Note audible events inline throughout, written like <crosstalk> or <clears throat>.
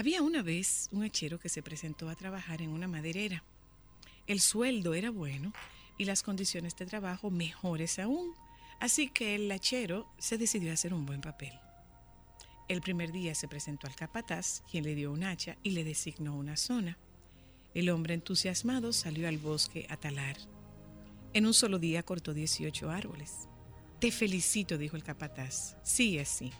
Había una vez un hachero que se presentó a trabajar en una maderera. El sueldo era bueno y las condiciones de trabajo mejores aún, así que el hachero se decidió a hacer un buen papel. El primer día se presentó al capataz, quien le dio un hacha y le designó una zona. El hombre entusiasmado salió al bosque a talar. En un solo día cortó 18 árboles. Te felicito, dijo el capataz. Sí, es sí.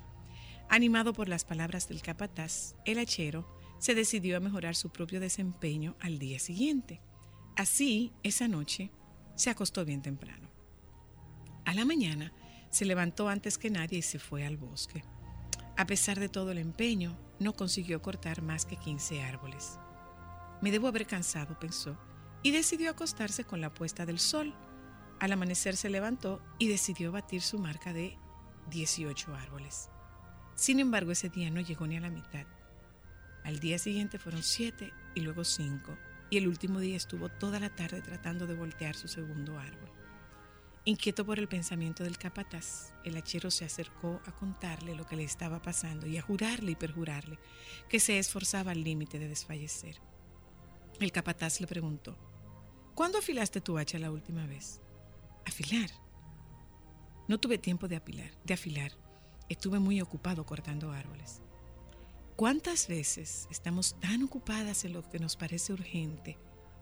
Animado por las palabras del capataz, el hachero se decidió a mejorar su propio desempeño al día siguiente. Así, esa noche, se acostó bien temprano. A la mañana, se levantó antes que nadie y se fue al bosque. A pesar de todo el empeño, no consiguió cortar más que 15 árboles. Me debo haber cansado, pensó, y decidió acostarse con la puesta del sol. Al amanecer se levantó y decidió batir su marca de 18 árboles. Sin embargo, ese día no llegó ni a la mitad. Al día siguiente fueron siete y luego cinco, y el último día estuvo toda la tarde tratando de voltear su segundo árbol. Inquieto por el pensamiento del capataz, el hachero se acercó a contarle lo que le estaba pasando y a jurarle y perjurarle que se esforzaba al límite de desfallecer. El capataz le preguntó, ¿Cuándo afilaste tu hacha la última vez? Afilar. No tuve tiempo de afilar, de afilar estuve muy ocupado cortando árboles. ¿Cuántas veces estamos tan ocupadas en lo que nos parece urgente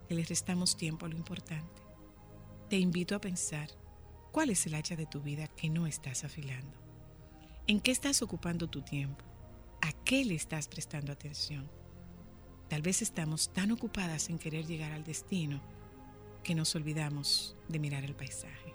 que le restamos tiempo a lo importante? Te invito a pensar, ¿cuál es el hacha de tu vida que no estás afilando? ¿En qué estás ocupando tu tiempo? ¿A qué le estás prestando atención? Tal vez estamos tan ocupadas en querer llegar al destino que nos olvidamos de mirar el paisaje.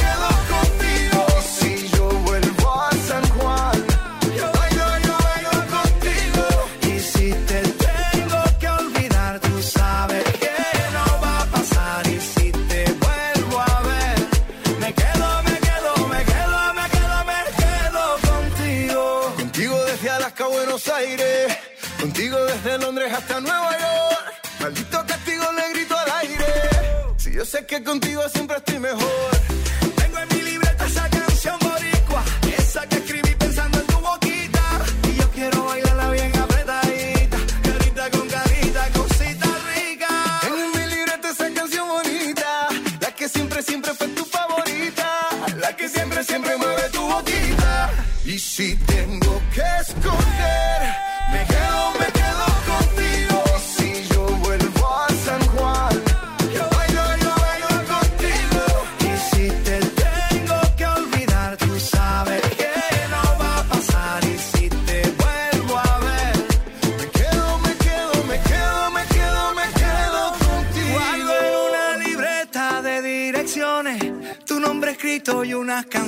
yo sé que contigo siempre estoy mejor.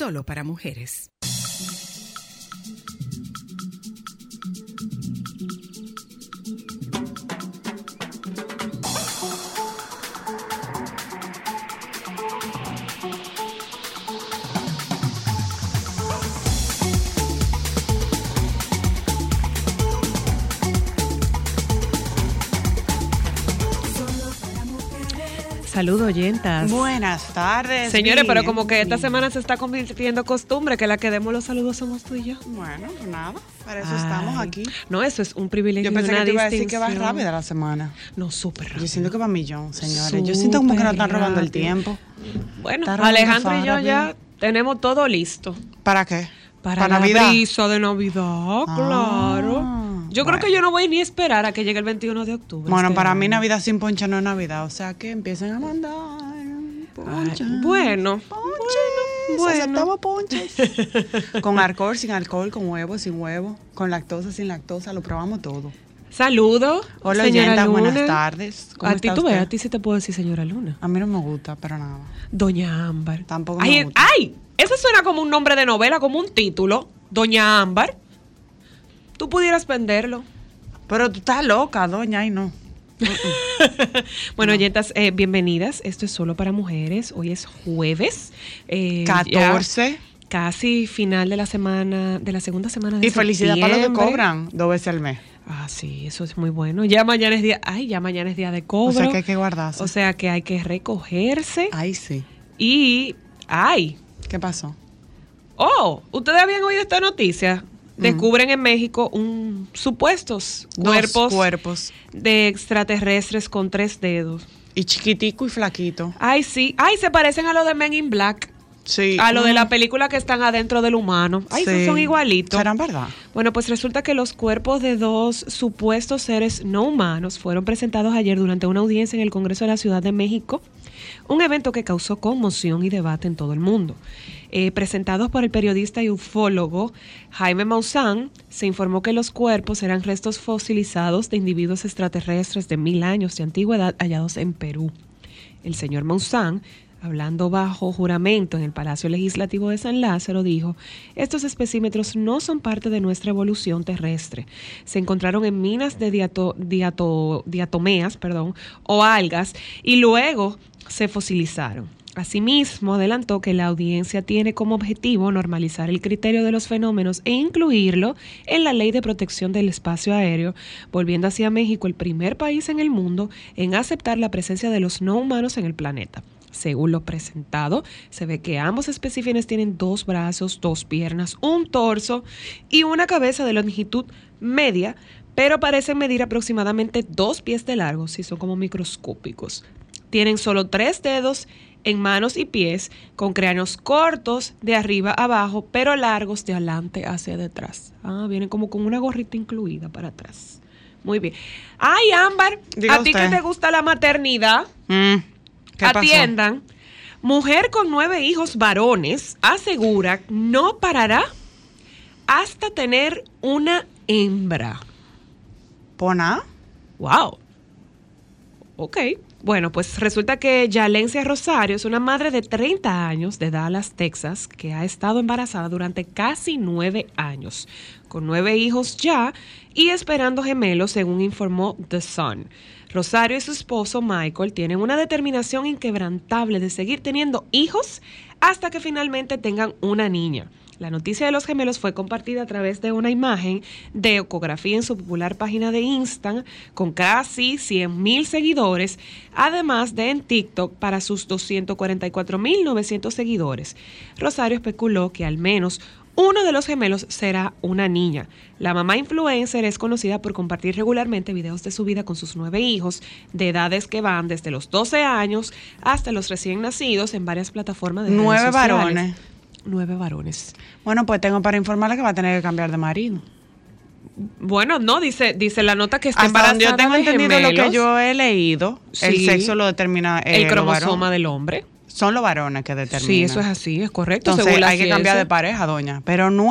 Solo para Mujeres. Oyentas. Buenas tardes. Señores, pero como que esta semana se está convirtiendo costumbre que la que demos los saludos somos tú y yo. Bueno, pues nada, para eso estamos aquí. No, eso es un privilegio. Yo pensé y una que te iba a decir que va rápida la semana. No, súper rápido. Yo siento que va a millón, señores. Yo siento como que nos están robando el tiempo. Bueno, Alejandro y yo ya tenemos todo listo. ¿Para qué? Para, la Navidad. brisa de Navidad, claro. Yo creo que yo no voy ni a esperar a que llegue el 21 de octubre. Bueno, este para mí. Navidad sin poncha no es Navidad. O sea que empiecen a mandar Ay, poncha. bueno, Ponches, bueno. ponches. <laughs> con alcohol, sin alcohol, con huevo, sin huevo, con lactosa, sin lactosa, lo probamos todo. saludo. Hola, señora Luna. buenas tardes. ¿Cómo A ti tú ves, a ti sí te puedo decir señora Luna. A mí no me gusta, pero nada. Doña Ámbar. Tampoco ay, me gusta. ¡Ay! Eso suena como un nombre de novela, como un título. Doña Ámbar. Tú pudieras venderlo. Pero tú estás loca, doña, y no. <laughs> Bueno, oyentas, eh, bienvenidas. Esto es solo para mujeres. Hoy es jueves. eh, ya 14. Casi final de la semana, de la segunda semana de Y felicidad para los que cobran dos veces al mes. Ah, sí, eso es muy bueno. Ya mañana es día, ay, ya mañana es día de cobro. O sea que hay que guardarse. O sea que hay que recogerse Ay, sí. y, ay, ¿Qué pasó? oh, ustedes habían oído esta noticia. Descubren en México un supuestos cuerpos cuerpos. de extraterrestres con tres dedos. Y chiquitico y flaquito. Ay, sí. Ay, se parecen a los de Men in Black. Sí. A lo de la Mm, película que están adentro del humano. Ay, sí. son igualitos. ¿Serán verdad? Bueno, pues resulta que los cuerpos de dos supuestos seres no humanos fueron presentados ayer durante una audiencia en el Congreso de la Ciudad de México, un evento que causó conmoción y debate en todo el mundo. Eh, presentados por el periodista y ufólogo Jaime Maussan, se informó que los cuerpos eran restos fosilizados de individuos extraterrestres de mil años de antigüedad hallados en Perú. El señor Maussan, hablando bajo juramento en el Palacio Legislativo de San Lázaro, dijo, estos especímetros no son parte de nuestra evolución terrestre. Se encontraron en minas de diato- diato- diatomeas perdón, o algas y luego se fosilizaron. Asimismo, adelantó que la audiencia tiene como objetivo normalizar el criterio de los fenómenos e incluirlo en la Ley de Protección del Espacio Aéreo, volviendo así a México el primer país en el mundo en aceptar la presencia de los no humanos en el planeta. Según lo presentado, se ve que ambos especímenes tienen dos brazos, dos piernas, un torso y una cabeza de longitud media, pero parecen medir aproximadamente dos pies de largo, si son como microscópicos. Tienen solo tres dedos en manos y pies, con cráneos cortos de arriba a abajo, pero largos de adelante hacia detrás. Ah, vienen como con una gorrita incluida para atrás. Muy bien. Ay, Ámbar, Diga a ti que te gusta la maternidad, Mm, ¿Qué pasó? atiendan. Mujer con nueve hijos varones asegura no parará hasta tener una hembra. ¿Pona? Wow. Ok. Bueno, pues resulta que Yalencia Rosario es una madre de 30 años de Dallas, Texas, que ha estado embarazada durante casi nueve años, con nueve hijos ya y esperando gemelos, según informó The Sun. Rosario y su esposo Michael tienen una determinación inquebrantable de seguir teniendo hijos hasta que finalmente tengan una niña. La noticia de los gemelos fue compartida a través de una imagen de ecografía en su popular página de Insta con casi 100 mil seguidores, además de en TikTok para sus 244.900 seguidores. Rosario especuló que al menos uno de los gemelos será una niña. La mamá influencer es conocida por compartir regularmente videos de su vida con sus nueve hijos, de edades que van desde los 12 años hasta los recién nacidos en varias plataformas de redes Nueve varones. Nueve varones. Bueno, pues tengo para informarle que va a tener que cambiar de marido. Bueno, no, dice, dice la nota que está Hasta donde yo tengo entendido lo que yo he leído, el sexo lo determina eh, el cromosoma del hombre. Son los varones que determinan. Sí, eso es así, es correcto. Entonces según hay que cambiar de pareja, doña. Pero no,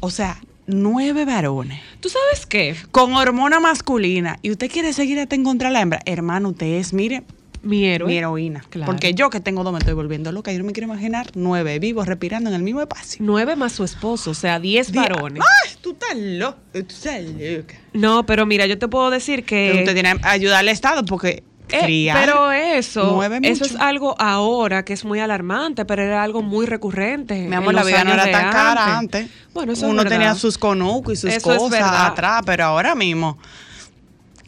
o sea, nueve varones ¿Tú sabes qué? con hormona masculina y usted quiere seguir hasta en contra de la hembra, hermano, usted es, mire, Mi héroe. mi heroína. Claro. Porque yo que tengo dos me estoy volviendo loca. Yo no me quiero imaginar nueve vivos respirando en el mismo espacio. Nueve más su esposo, o sea, diez varones. ¡Ay! Tú estás loca. Tú estás loca. No, pero mira, yo te puedo decir Pero que... usted tiene que ayudar al Estado porque Eh, pero eso, eso es algo ahora que es muy alarmante, pero era algo muy recurrente. Mi amor, la vida no era tan cara antes. Bueno, eso es Uno tenía sus conucos y sus Eso cosas atrás, pero ahora mismo,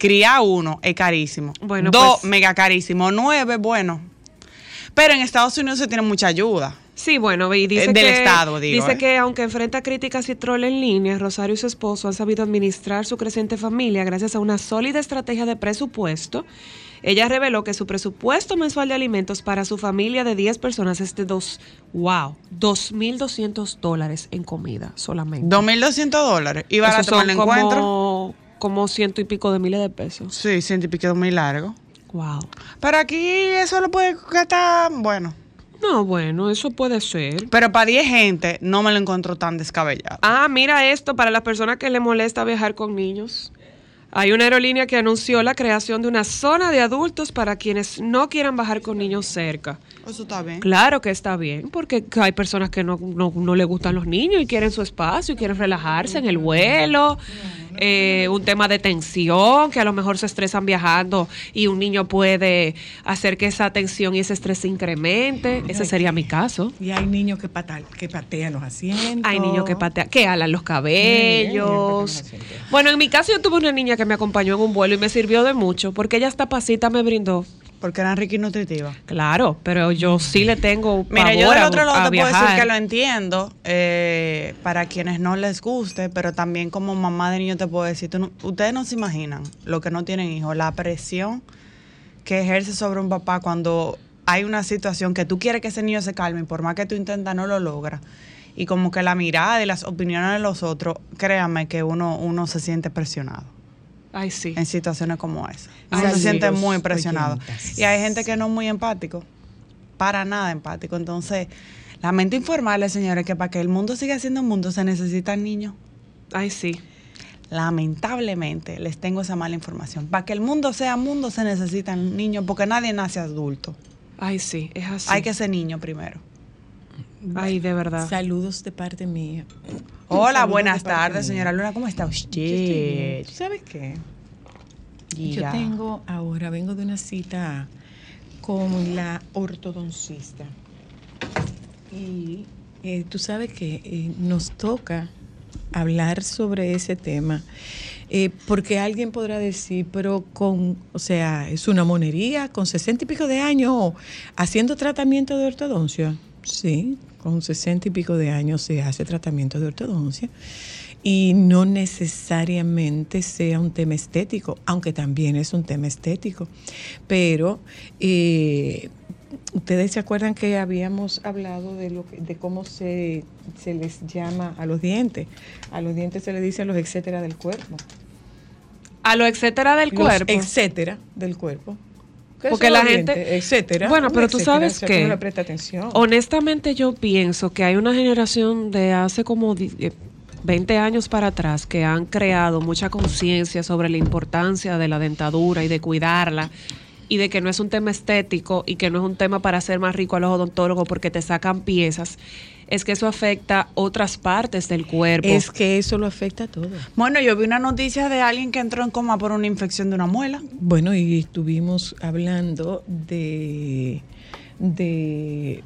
criar uno es carísimo. Bueno, Dos, pues- mega carísimo. Nueve, bueno. Pero en Estados Unidos se tiene mucha ayuda. Sí, bueno, y dice del que, Estado, digo, dice eh. que aunque enfrenta críticas y troll en línea, Rosario y su esposo han sabido administrar su creciente familia gracias a una sólida estrategia de presupuesto. Ella reveló que su presupuesto mensual de alimentos para su familia de 10 personas es de dos, wow, 2.200 dólares en comida solamente. 2.200 dólares. Y barato me lo encuentro. Como, ciento y pico de miles de pesos. Sí, ciento y pico muy largo. Wow. Pero aquí eso lo puede gastar, bueno. No, bueno, eso puede ser. Pero para 10 gente no me lo encuentro tan descabellado. Ah, mira esto para las personas que le molesta viajar con niños. Hay una aerolínea que anunció la creación de una zona de adultos para quienes no quieran bajar con niños cerca. Eso está bien. Claro que está bien, porque hay personas que no, no, no le gustan los niños y quieren su espacio y quieren relajarse en el vuelo. Eh, un tema de tensión, que a lo mejor se estresan viajando y un niño puede hacer que esa tensión y ese estrés se incremente. Ese sería mi caso. Y hay niños que, patal- que patean los asientos. Hay niños que patean, que alan los cabellos. Bueno, en mi caso yo tuve una niña que me acompañó en un vuelo y me sirvió de mucho, porque ella hasta pasita me brindó. Porque eran ricas y nutritivas. Claro, pero yo sí le tengo Mira, yo del otro lado te puedo decir que lo entiendo. eh, para quienes no les guste, pero también como mamá de niño te puedo decir, tú no- ustedes no se imaginan, lo que no tienen hijos, la presión que ejerce sobre un papá cuando hay una situación que tú quieres que ese niño se calme y por más que tú intentas no lo logra. Y como que la mirada y las opiniones de los otros, créanme que uno, uno se siente presionado Ay, sí. en situaciones como esa. Ay, se siente muy presionado. oyentas. Y hay gente que no es muy empático, para nada empático. Entonces, lamento informarles, señores, que para que el mundo siga siendo un mundo se necesitan niños. Ay, sí. Lamentablemente, les tengo esa mala información. Para que el mundo sea mundo se necesitan niños, porque nadie nace adulto. Ay, sí, es así. Hay que ser niño primero. Ay, de verdad. Saludos de parte mía. Hola, Saludos buenas tardes, señora Luna. ¿Cómo está usted? ¿Tú ¿Sabes qué? Yo tengo ahora, vengo de una cita con la ortodoncista. Y eh, tú sabes que eh, nos toca hablar sobre ese tema. eh, porque alguien podrá decir, pero con, o sea, es una monería, con sesenta y pico de años, haciendo tratamiento de ortodoncia. Sí, con sesenta y pico de años se hace tratamiento de ortodoncia y no necesariamente sea un tema estético, aunque también es un tema estético. Pero eh, ustedes se acuerdan que habíamos hablado de lo que- de cómo se, se les llama a los dientes. A los dientes se les dice los etcétera del cuerpo. A lo etcétera del Los cuerpo. etcétera del cuerpo. ¿Qué Porque la gente- etcétera. Bueno, pero tú etcétera, sabes no prestas atención. Honestamente yo pienso que hay una generación de hace como di- eh, 20 años para atrás que han creado mucha conciencia sobre la importancia de la dentadura y de cuidarla y de que no es un tema estético y que no es un tema para hacer más rico a los odontólogos porque te sacan piezas, es que eso afecta otras partes del cuerpo. es que eso lo afecta a todo. Bueno, yo vi una noticia de alguien que entró en coma por una infección de una muela. Bueno, y estuvimos hablando de de,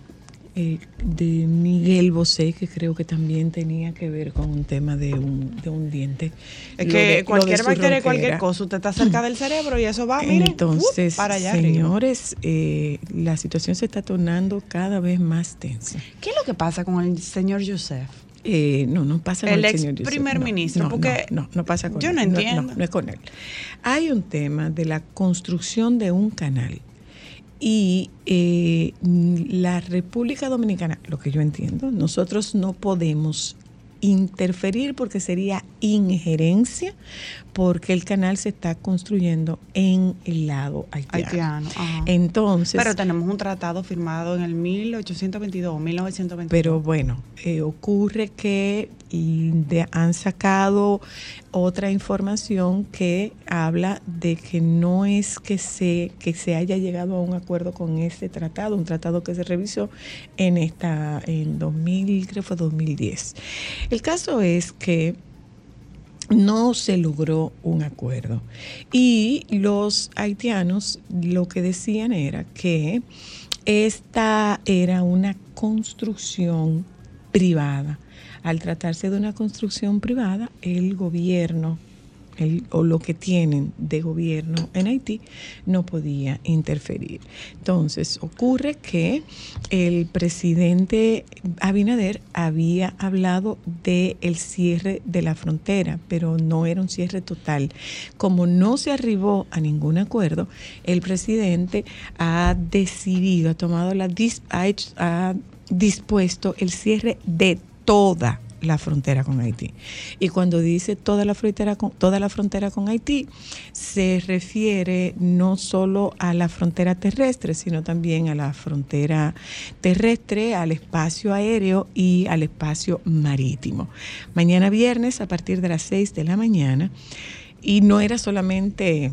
eh, de Miguel Bosé, que creo que también tenía que ver con un tema de un, de un diente. Es que de- cualquier bacteria, cualquier cosa, usted está cerca del cerebro y eso va, mire, Entonces, ¡uh! para allá señores, eh, la situación se está tornando cada vez más tensa. ¿Qué es lo que pasa con el señor Joseph? Eh, no, no pasa con El señor primer No, ministro, no, porque no, no, no pasa con yo él. no No, entiendo. no es con él. Hay un tema de la construcción de un canal y eh, la República Dominicana, lo que yo entiendo, nosotros no podemos interferir porque sería injerencia, porque el canal se está construyendo en el lado haitiano. Haitiano. ajá. Entonces, Pero tenemos un tratado firmado en el 1822 o 1922. Pero bueno, eh, ocurre que y de- han sacado otra información que habla de que no es que se, que se haya llegado a un acuerdo con este tratado, un tratado que se revisó en esta, en 2000, creo fue 2010. El caso es que no se logró un acuerdo. Y los haitianos lo que decían era que esta era una construcción privada. Al tratarse de una construcción privada, el gobierno el- o lo que tienen de gobierno en Haití no podía interferir. Entonces, ocurre que el presidente Abinader había hablado de el cierre de la frontera, pero no era un cierre total. Como no se arribó a ningún acuerdo, el presidente ha decidido, ha tomado la ha, ha dispuesto el cierre de toda la frontera con Haití. Y cuando dice toda la frontera con toda la frontera con Haití, se refiere no solo a la frontera terrestre, sino también a la frontera terrestre, al espacio aéreo y al espacio marítimo. Mañana viernes a partir de las 6 de la mañana y no era solamente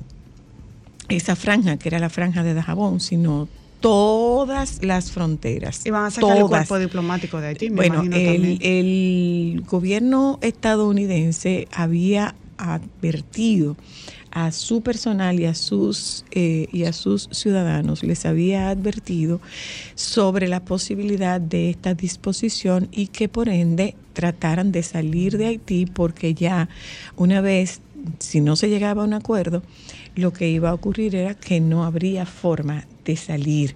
esa franja, que era la franja de Dajabón, sino todas las fronteras. Y van a sacar el cuerpo diplomático de Haití, me Bueno, imagino el, también. el gobierno estadounidense había advertido a su personal y a sus eh, y a sus ciudadanos les había advertido sobre la posibilidad de esta disposición y que por ende trataran de salir de Haití porque ya una vez si no se llegaba a un acuerdo lo que iba a ocurrir era que no habría forma de salir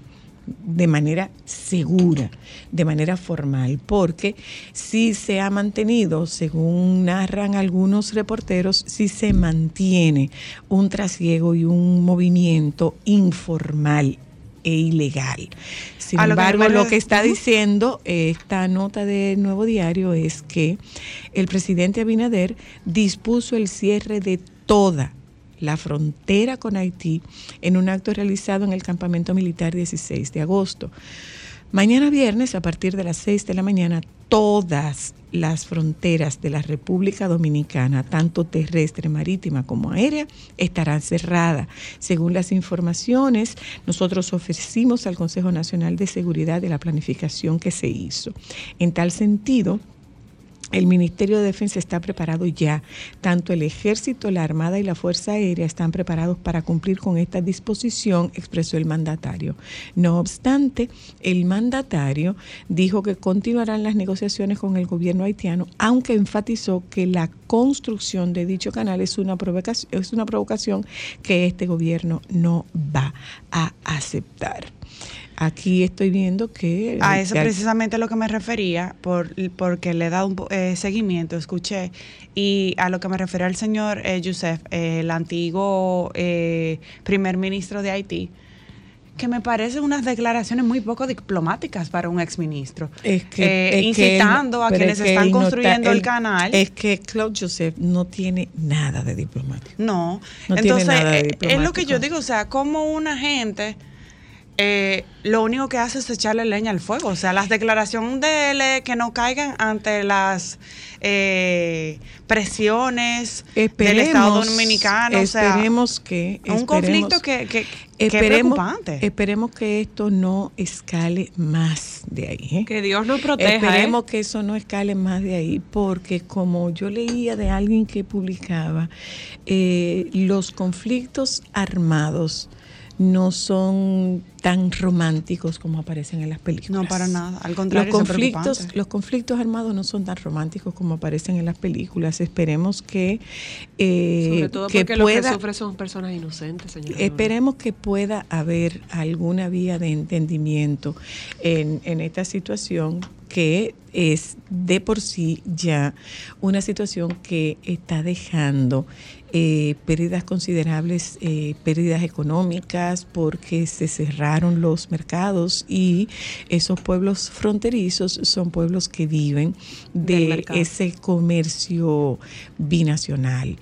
de manera segura, de manera formal, porque si se ha mantenido, según narran algunos reporteros, si se mantiene un trasiego y un movimiento informal e ilegal. Sin A lo que embargo, lo que está diciendo esta nota de Nuevo Diario es que el presidente Abinader dispuso el cierre de toda la frontera con Haití en un acto realizado en el campamento militar 16 de agosto. Mañana viernes, a partir de las 6 de la mañana, todas las fronteras de la República Dominicana, tanto terrestre, marítima como aérea, estarán cerradas. Según las informaciones, nosotros ofrecimos al Consejo Nacional de Seguridad de la planificación que se hizo. En tal sentido, el Ministerio de Defensa está preparado ya. Tanto el Ejército, la Armada y la Fuerza Aérea están preparados para cumplir con esta disposición, expresó el mandatario. No obstante, el mandatario dijo que continuarán las negociaciones con el gobierno haitiano, aunque enfatizó que la construcción de dicho canal es una provocación, es una provocación que este gobierno no va a aceptar. Aquí estoy viendo que... A eso ya- precisamente a lo que me refería, por, porque le he dado un eh, seguimiento, escuché, y a lo que me refería el señor eh, Youssef, eh, el antiguo eh, primer ministro de Haití, que me parecen unas declaraciones muy poco diplomáticas para un exministro. Es que, Eh, es que él- incitando a quienes es que están no construyendo el canal. Es que Claude Joseph no tiene nada de diplomático. No, No tiene entonces nada de eh, es lo que yo digo, o sea, como una gente eh, lo único que hace es echarle leña al fuego, o sea, las declaraciones de él que no caigan ante las eh, presiones del Estado Dominicano, o sea, esperemos que un esperemos- conflicto que, que, que es esperemos, preocupante. esperemos que esto no escale más de ahí. ¿eh? Que Dios nos proteja. Esperemos ¿eh? que eso no escale más de ahí, porque como yo leía de alguien que publicaba, eh, los conflictos armados no son tan románticos como aparecen en las películas. No, para nada. Al contrario, los conflictos, los conflictos armados no son tan románticos como aparecen en las películas. Esperemos que, eh, Sobre todo que porque lo que pueda, sufren son personas inocentes, señora. Esperemos que pueda haber alguna vía de entendimiento en, en esta situación que es de por sí ya una situación que está dejando eh, pérdidas considerables, eh, pérdidas económicas, porque se cerraron los mercados y esos pueblos fronterizos son pueblos que viven de ese comercio binacional.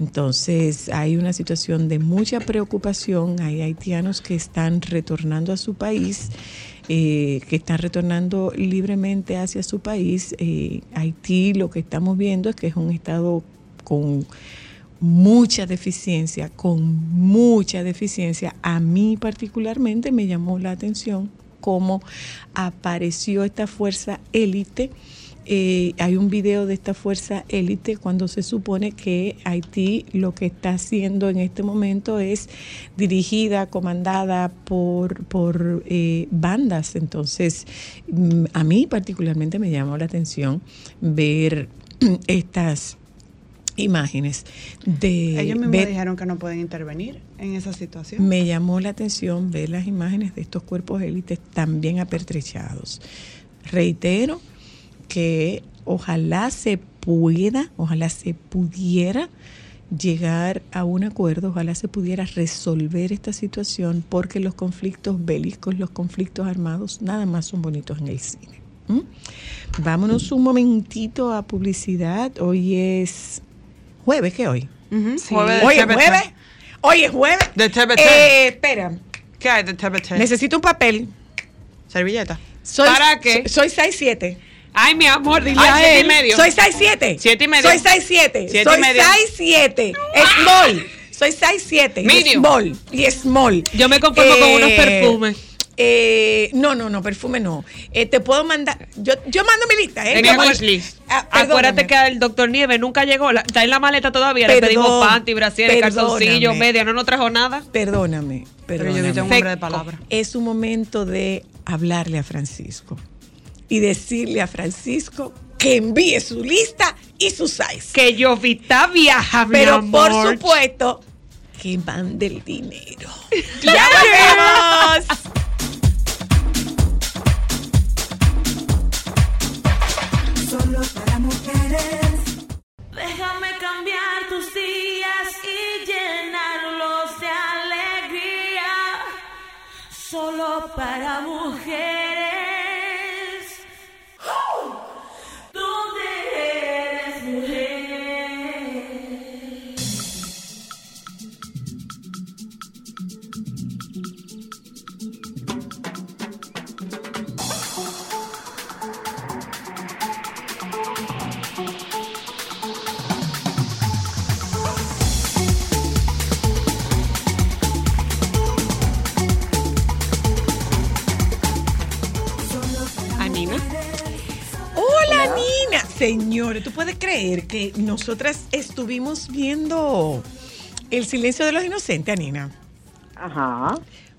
Entonces hay una situación de mucha preocupación, hay haitianos que están retornando a su país, eh, que están retornando libremente hacia su país. Eh, Haití lo que estamos viendo es que es un estado con mucha deficiencia, con mucha deficiencia. A mí particularmente me llamó la atención cómo apareció esta fuerza élite. Eh, hay un video de esta fuerza élite cuando se supone que Haití lo que está haciendo en este momento es dirigida, comandada por, por eh, bandas. Entonces, mm, a mí particularmente me llamó la atención ver <clears throat> estas imágenes de Ellos mismos ver- dijeron que no pueden intervenir en esa situación. me llamó la atención ver las imágenes de estos cuerpos élites tan bien apertrechados. Reitero que ojalá se pueda, ojalá se pudiera llegar a un acuerdo, ojalá se pudiera resolver esta situación, porque los conflictos bélicos, los conflictos armados, nada más son bonitos en el cine. ¿m? Vámonos un momentito a publicidad. Hoy es jueves, ¿qué hoy? Ujú, Sí. jueves de Hoy es jueves. Hoy es jueves. De TBT. Eh, espera, ¿Qué hay de TBT? necesito un papel. Servilleta. Soy, ¿Para qué? Soy 6'7". Ay, mi amor, dile Ay, a siete y él. medio. Soy 6'7". Siete y medio. Soy 6'7". Siete y Soy medio. 6'7". Small. Soy 6'7". y Medium. Small. Y small. Yo me conformo con unos perfumes. Eh, no, no, no, perfume no. Eh, te puedo mandar. Yo, yo mando mi lista, ¿eh? Tenía wishlist. Ah, Acuérdate perdóname. que el doctor Nieve nunca llegó. la- está en la maleta todavía. Le Perdón, pedimos panty, brasieres, calzoncillos, perdóname. media. No nos trajo nada. Perdóname, Pero yo perdóname. soy un hombre de palabra. Es un momento de hablarle a Francisco y decirle a Francisco que envíe su lista y su size. Que Jovita viaja, mi Pero amor. por supuesto que mande el dinero. <laughs> ¡Ya volvemos! Solo para mujeres. Déjame cambiar tus días y llenarlos de alegría. Solo para mujeres. Señores, ¿tú puedes creer que nosotras estuvimos viendo El silencio de los inocentes, Nina? Ajá.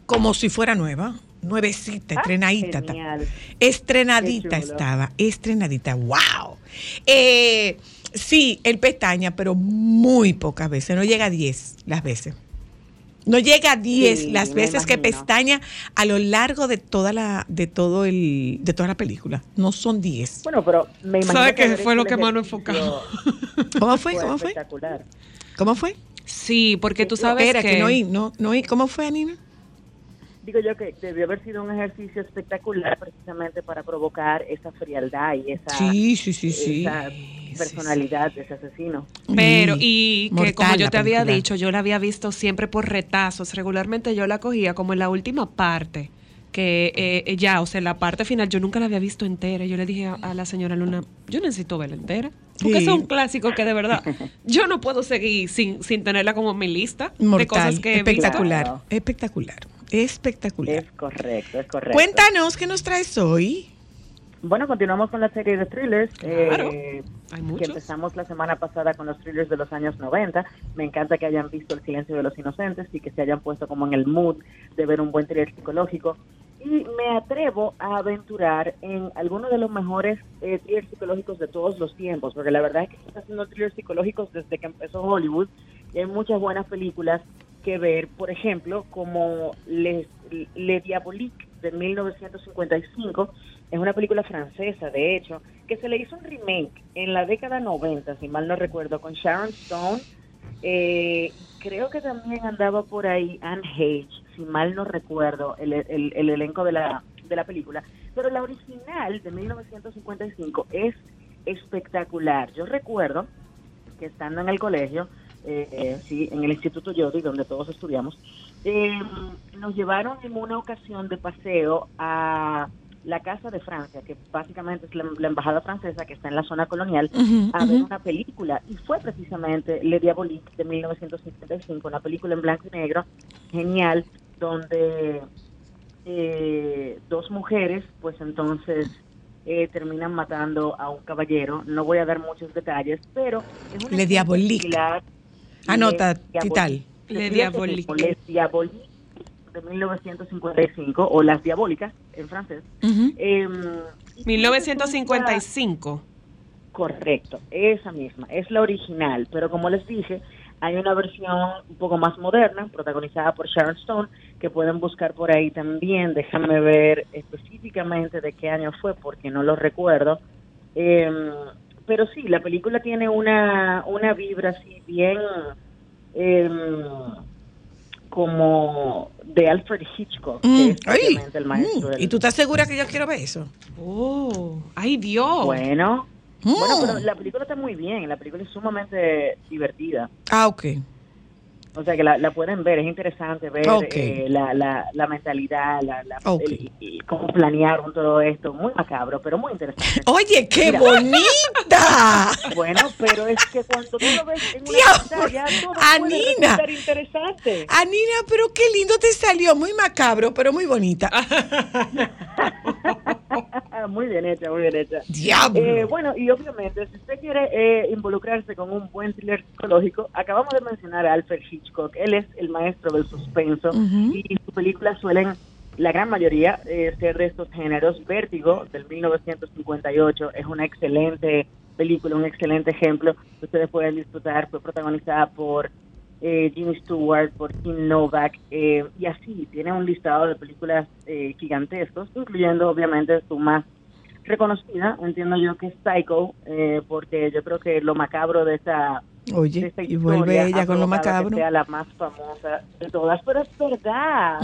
Como si fuera nueva. Nuevecita, Ah, estrenadita. genial. Estrenadita estaba, estrenadita. ¡Wow! Eh, sí, el pestaña, pero muy pocas veces. No llega a 10 las veces. No llega a 10 Sí, las veces que pestaña a lo largo de toda la de todo el de toda la película. No son 10. Bueno, pero me imagino ¿Sabe qué haber fue lo que más nos enfocamos? <laughs> ¿Cómo fue? ¿Cómo fue? espectacular. ¿Cómo fue? Sí, porque tú sabes Espera, que... que no oí, no, no oí. ¿Cómo fue, Nina? Digo yo que debió haber sido un ejercicio espectacular precisamente para provocar esa frialdad y esa, Sí, sí, sí, sí. esa Sí, personalidad de ese asesino. Pero, Sí. y que Mortal como yo te había dicho, yo la había visto siempre por retazos. Regularmente yo la cogía como en la última parte. Que eh, ya, o sea, la parte final yo nunca la había visto entera. Yo le dije a, a la señora Luna, yo necesito verla entera. Porque Sí. es un clásico que de verdad <laughs> yo no puedo seguir sin, sin tenerla como en mi lista de Mortal, cosas que he visto. espectacular, Claro. espectacular, espectacular. Es correcto, es correcto. Cuéntanos qué nos traes hoy. Bueno, continuamos con la serie de thrillers. Claro. eh, Hay que empezamos la semana pasada con los thrillers de los años 90. Me encanta que hayan visto El silencio de los inocentes y que se hayan puesto como en el mood de ver un buen thriller psicológico. Y me atrevo a aventurar en algunos de los mejores eh, thrillers psicológicos de todos los tiempos, porque la verdad es que se está haciendo thrillers psicológicos desde que empezó Hollywood y hay muchas buenas películas que ver, por ejemplo, como Les, Le Diabolique de 1955, es una película francesa, de hecho, que se le hizo un remake en la década 90, si mal no recuerdo, con Sharon Stone Eh, creo que también andaba por ahí Anne Hage, si mal no recuerdo, el, el- el elenco de la, de la película. Pero la original de 1955 es espectacular. Yo recuerdo que estando en el colegio, eh, sí, en el Instituto Yodi, donde todos estudiamos, eh, nos llevaron en una ocasión de paseo a la Casa de Francia, que básicamente es la, la embajada francesa que está en la zona colonial, a ver una película. Y fue precisamente Le Diabolique de 1955, una película en blanco y negro, genial, donde eh, dos mujeres, pues entonces eh, terminan matando a un caballero. No voy a dar muchos detalles, pero es una Le Diabolique. similar- Anota, Le Tital. Le Diabolique. como Les Diaboliques de 1955, o Las Diabólicas en francés. Ujú. Em, y 1955. Correcto, esa misma, es la original, pero como les dije, hay una versión un poco más moderna, protagonizada por Sharon Stone, que pueden buscar por ahí también, déjame ver específicamente de qué año fue, porque no lo recuerdo. Em, pero sí, la película tiene una, una vibra así bien em, como de Alfred Hitchcock, que Mm, es ay, obviamente el maestro mm, del- ¿Y tú estás segura que yo quiero ver eso? Oh, ay Dios. Bueno, Mm. bueno, pero la película está muy bien, la película es sumamente divertida. Ah, ok. O sea que la, la pueden ver, es interesante ver eh, la, la, la mentalidad, la, la- el- y cómo planearon todo esto. Muy macabro, pero muy interesante. Oye, qué Mira. bonita. <laughs> Bueno, pero es que cuando tú lo ves en una pantalla, todo Anina. puede interesante. Anina, pero qué lindo te salió. Muy macabro, pero muy bonita. <laughs> <laughs> muy bien hecha, muy bien hecha. Diablo. Eh, bueno, y obviamente, si usted quiere eh, involucrarse con un buen thriller psicológico, acabamos de mencionar a Alfred Hitchcock. Él es el maestro del suspenso y sus películas suelen, la gran mayoría, eh, ser de estos géneros. Vértigo, del 1958, es una excelente película, un excelente ejemplo que ustedes pueden disfrutar. Fue protagonizada por eh, Jimmy Stewart, por Kim Novak, eh, y así, tiene un listado de películas eh, gigantescos, incluyendo obviamente su más reconocida, entiendo yo que es Psycho, eh, porque yo creo que lo macabro de esta, de Oye, y vuelve ella con lo provocado que macabro. sea la más famosa de todas, pero es verdad.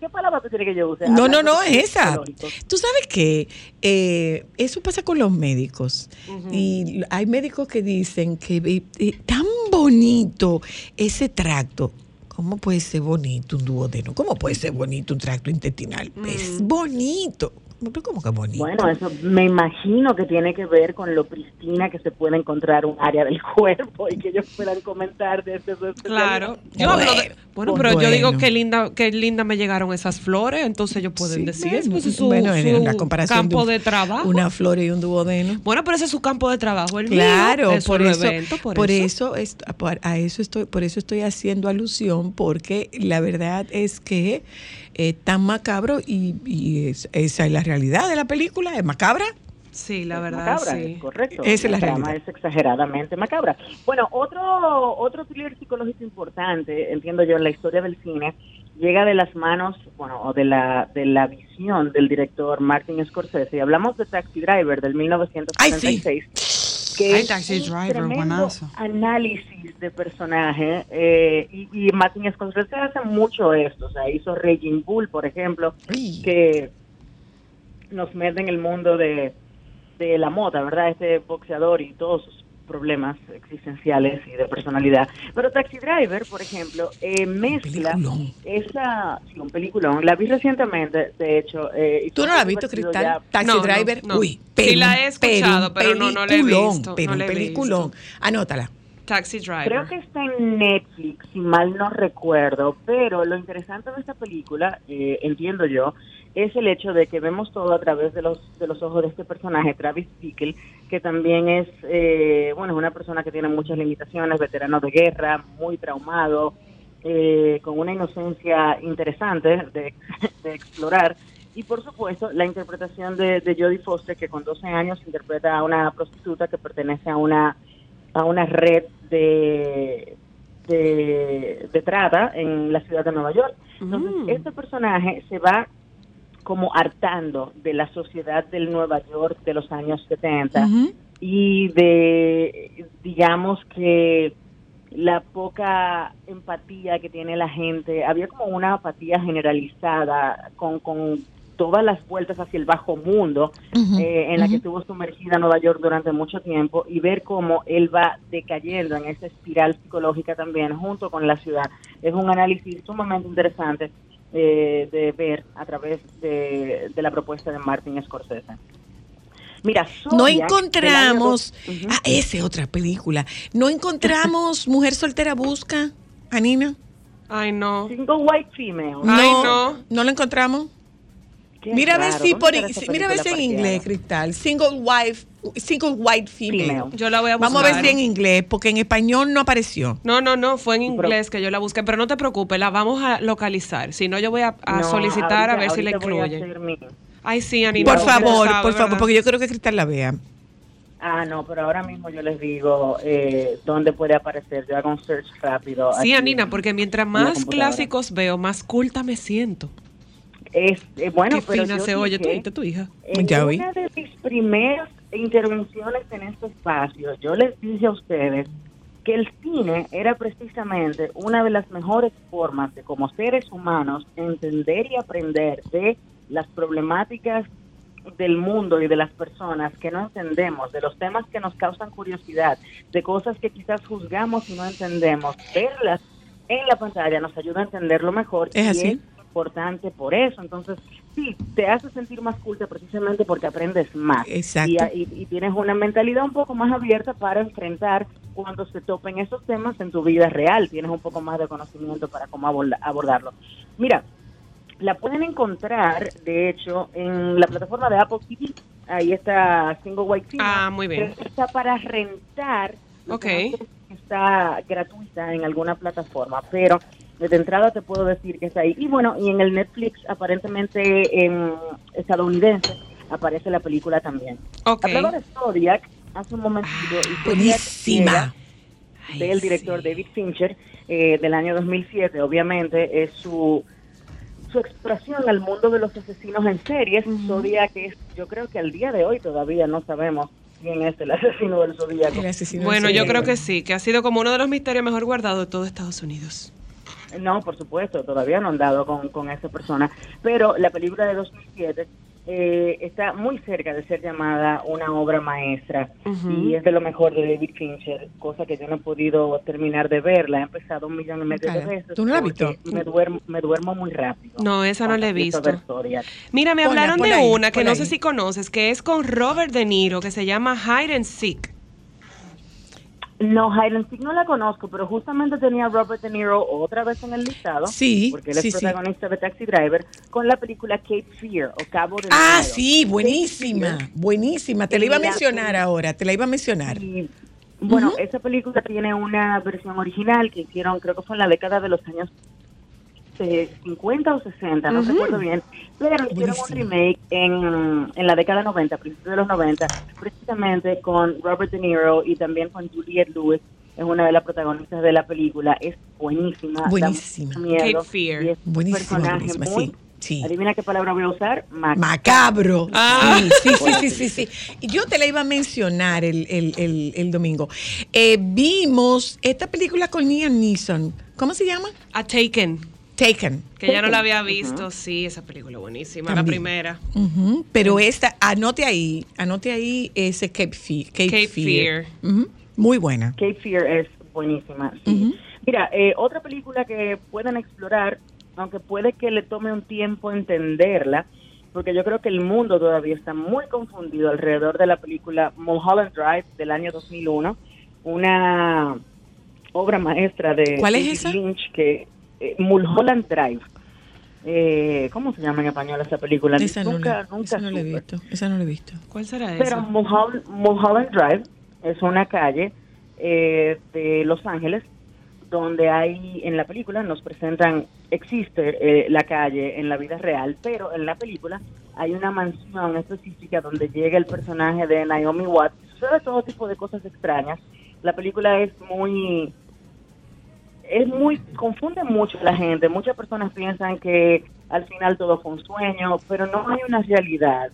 ¿Qué palabra tú quieres que yo use? No, no, no, es esa. Tú sabes que eh, eso pasa con los médicos. Y hay médicos que dicen que eh, eh, tan bonito ese tracto. ¿Cómo puede ser bonito un duodeno? ¿Cómo puede ser bonito un tracto intestinal? Es bonito. ¿Pero ¿Cómo que bonito? Bueno, eso me imagino que tiene que ver con lo pristina que se puede encontrar un área del <laughs> cuerpo y que ellos puedan comentar desde su especialidad. Claro. Yo hablo de, bueno, pero yo Bueno. digo que linda, que linda me llegaron esas flores, entonces ellos pueden Sí, decir, ¿ves? pues es su, Bueno, en su la comparación campo un- de, trabajo. Una flor y un duodeno. Bueno, pero ese es su campo de trabajo, el Claro, mío, es por eso, evento, por, por eso. eso, es- por- a eso estoy, por eso estoy haciendo alusión, porque la verdad es que es tan macabro y, y es- esa es la realidad de la película, es macabra. Sí, la Es verdad, macabra, sí. es correcto. Esa es la trama realidad. es exageradamente macabra. Bueno, otro otro thriller psicológico importante, entiendo yo, en la historia del cine, llega de las manos, bueno, o de la de la visión del director Martin Scorsese. Y hablamos de Taxi Driver del 1976. Que es Taxi un Driver, tremendo buenazo. análisis de personaje eh, y, y Martin Scorsese hace mucho esto, o sea, hizo Raging Bull, por ejemplo, que nos mete en el mundo de, de la moda, ¿verdad? Este boxeador y todos sus problemas existenciales y de personalidad. Pero Taxi Driver, por ejemplo, eh, mezcla peliculón. esa, sí, un peliculón, la vi recientemente, de hecho. eh, ¿Tú no la has visto, Cristal? ya. Taxi No, no, Driver. no. Uy, Sí la he escuchado, un pero no, no la he visto, Pero no un la he peliculón. visto. Anótala. Taxi Driver. Creo que está en Netflix, si mal no recuerdo, pero lo interesante de esta película, eh, entiendo yo, es el hecho de que vemos todo a través de los de los ojos de este personaje, Travis Bickle, que también es, eh, bueno, es una persona que tiene muchas limitaciones, veterano de guerra, muy traumado, eh, con una inocencia interesante de, <laughs> de explorar. Y por supuesto, la interpretación de, de Jodie Foster, que con 12 años interpreta a una prostituta que pertenece a una a una red de, de, de trata en la ciudad de Nueva York. Entonces, Mm. este personaje se va como hartando de la sociedad del Nueva York de los años 70 Ujú. y de, digamos que la poca empatía que tiene la gente. Había como una apatía generalizada con, con todas las vueltas hacia el bajo mundo eh, en la que estuvo sumergida Nueva York durante mucho tiempo y ver cómo él va decayendo en esa espiral psicológica también junto con la ciudad. Es un análisis sumamente interesante eh, de ver a través de, de la propuesta de Martin Scorsese. Mira, No Zodiac, año encontramos. dos- Ujú. Ah, esa es otra película. No encontramos <laughs> Mujer Soltera Busca, Anina. Ay, no. Single White Female. No, Ay, no. no lo encontramos. Qué Mira a ver si ¿dónde por estará esa mira a ver si en inglés? Cristal. Single wife, single white female. Female. Yo la voy a buscar. Vamos a ver si en inglés, porque en español no apareció. No, no, no, fue en inglés que yo la busqué, pero no te preocupes, la vamos a localizar. Si no, yo voy a, a No, solicitar a ver si la ahorita voy a incluye. hacer mi- Ay, sí, Anina. Por favor, por favor, ¿verdad? porque yo creo que Cristal la vea. Ah, no, pero ahora mismo yo les digo eh, dónde puede aparecer. Yo hago un search rápido. Sí, aquí Anina, porque mientras más clásicos veo, más culta me siento. Es, eh, bueno, Qué pero fina yo se oye dije, oíste tu hija. En Ya oí. una de mis primeras intervenciones en este espacio, yo les dije a ustedes que el cine era precisamente una de las mejores formas de como seres humanos entender y aprender de las problemáticas del mundo y de las personas que no entendemos, de los temas que nos causan curiosidad, de cosas que quizás juzgamos y no entendemos, verlas en la pantalla nos ayuda a entenderlo mejor Es así. Importante por eso. Entonces, sí, te hace sentir más culta precisamente porque aprendes más. Exacto. Y, y- y tienes una mentalidad un poco más abierta para enfrentar cuando se topen esos temas en tu vida real. Tienes un poco más de conocimiento para cómo aborda- abordarlo. Mira, la pueden encontrar, de hecho, en la plataforma de Apple TV. Ahí está Single White Female. Ah, muy bien. Está para rentar. Ok. Está gratuita en alguna plataforma, pero de entrada te puedo decir que está ahí. Y bueno, y en el Netflix, aparentemente en estadounidense, aparece la película también. Ok. Hablaba de Zodiac hace un momentito. y Zodiac Buenísima. del director David Fincher eh, del año 2007. Obviamente es su su exploración al mundo de los asesinos en series. Zodiac es, yo creo que al día de hoy todavía no sabemos quién es el <laughs> asesino del Zodíaco. El asesino Bueno, en yo creo que sí, que ha sido como uno de los misterios mejor guardados de todo Estados Unidos. No, por supuesto, todavía no han dado con, con esa persona. Pero la película de 2007 eh, está muy cerca de ser llamada una obra maestra y es de lo mejor de David Fincher, cosa que yo no he podido terminar de verla. He empezado un millón y medio de veces. ¿tú no la has visto? Me duermo, me duermo muy rápido. No, esa no la he visto. Mira, me Ponla, hablaron ponla de ahí, una que no sé si conoces, que es con Robert De Niro, que se llama Hide and Seek. No, Hide and Seek no la conozco, pero justamente tenía a Robert De Niro otra vez en el listado. Sí, Porque él es sí, sí. protagonista de Taxi Driver con la película Cape Fear o Cabo de Ah, sí, buenísima, buenísima. Te la iba a mencionar ahora, te la iba a mencionar. Bueno, esa película tiene una versión original que hicieron, creo que fue en la década de los años 50 o 60, no recuerdo bien, pero hicieron un remake en, en la década 90, principios de los 90, precisamente con Robert De Niro y también con Juliette Lewis, es una de las protagonistas de la película, es buenísima, Buenísima. miedo, Cape Fear. y es Buenísima, personaje buenísima, muy- sí, sí. Adivina qué palabra voy a usar, Mac. Macabro. Ah. Sí, sí, sí, sí, sí, sí. Y yo te la iba a mencionar el, el, el, el domingo. Eh, vimos esta película con Ian Neeson. ¿Cómo se llama? A Taken, Taken. que ya no la había visto. Sí, esa película buenísima, la primera. Pero esta, anote ahí, anote ahí ese Cape, Fe- Cape, Cape Fear. Muy buena. Cape Fear es buenísima. sí. Mira, eh, otra película que pueden explorar, aunque puede que le tome un tiempo entenderla, porque yo creo que el mundo todavía está muy confundido alrededor de la película Mulholland Drive del año 2001, una obra maestra de ¿Cuál es David esa? Lynch que eh, Mulholland Drive. Eh, ¿Cómo se llama en español esa película? Esa no, nunca, la, nunca esa no la he visto. Esa no la he visto. ¿Cuál será Pero esa? Mulholland, Mulholland Drive es una calle eh, de Los Ángeles donde hay, en la película nos presentan, existe eh, la calle en la vida real, pero en la película hay una mansión específica donde llega el personaje de Naomi Watts, sucede todo tipo de cosas extrañas. La película es muy es muy, confunde mucho a la gente. Muchas personas piensan que al final todo fue un sueño, pero no hay una realidad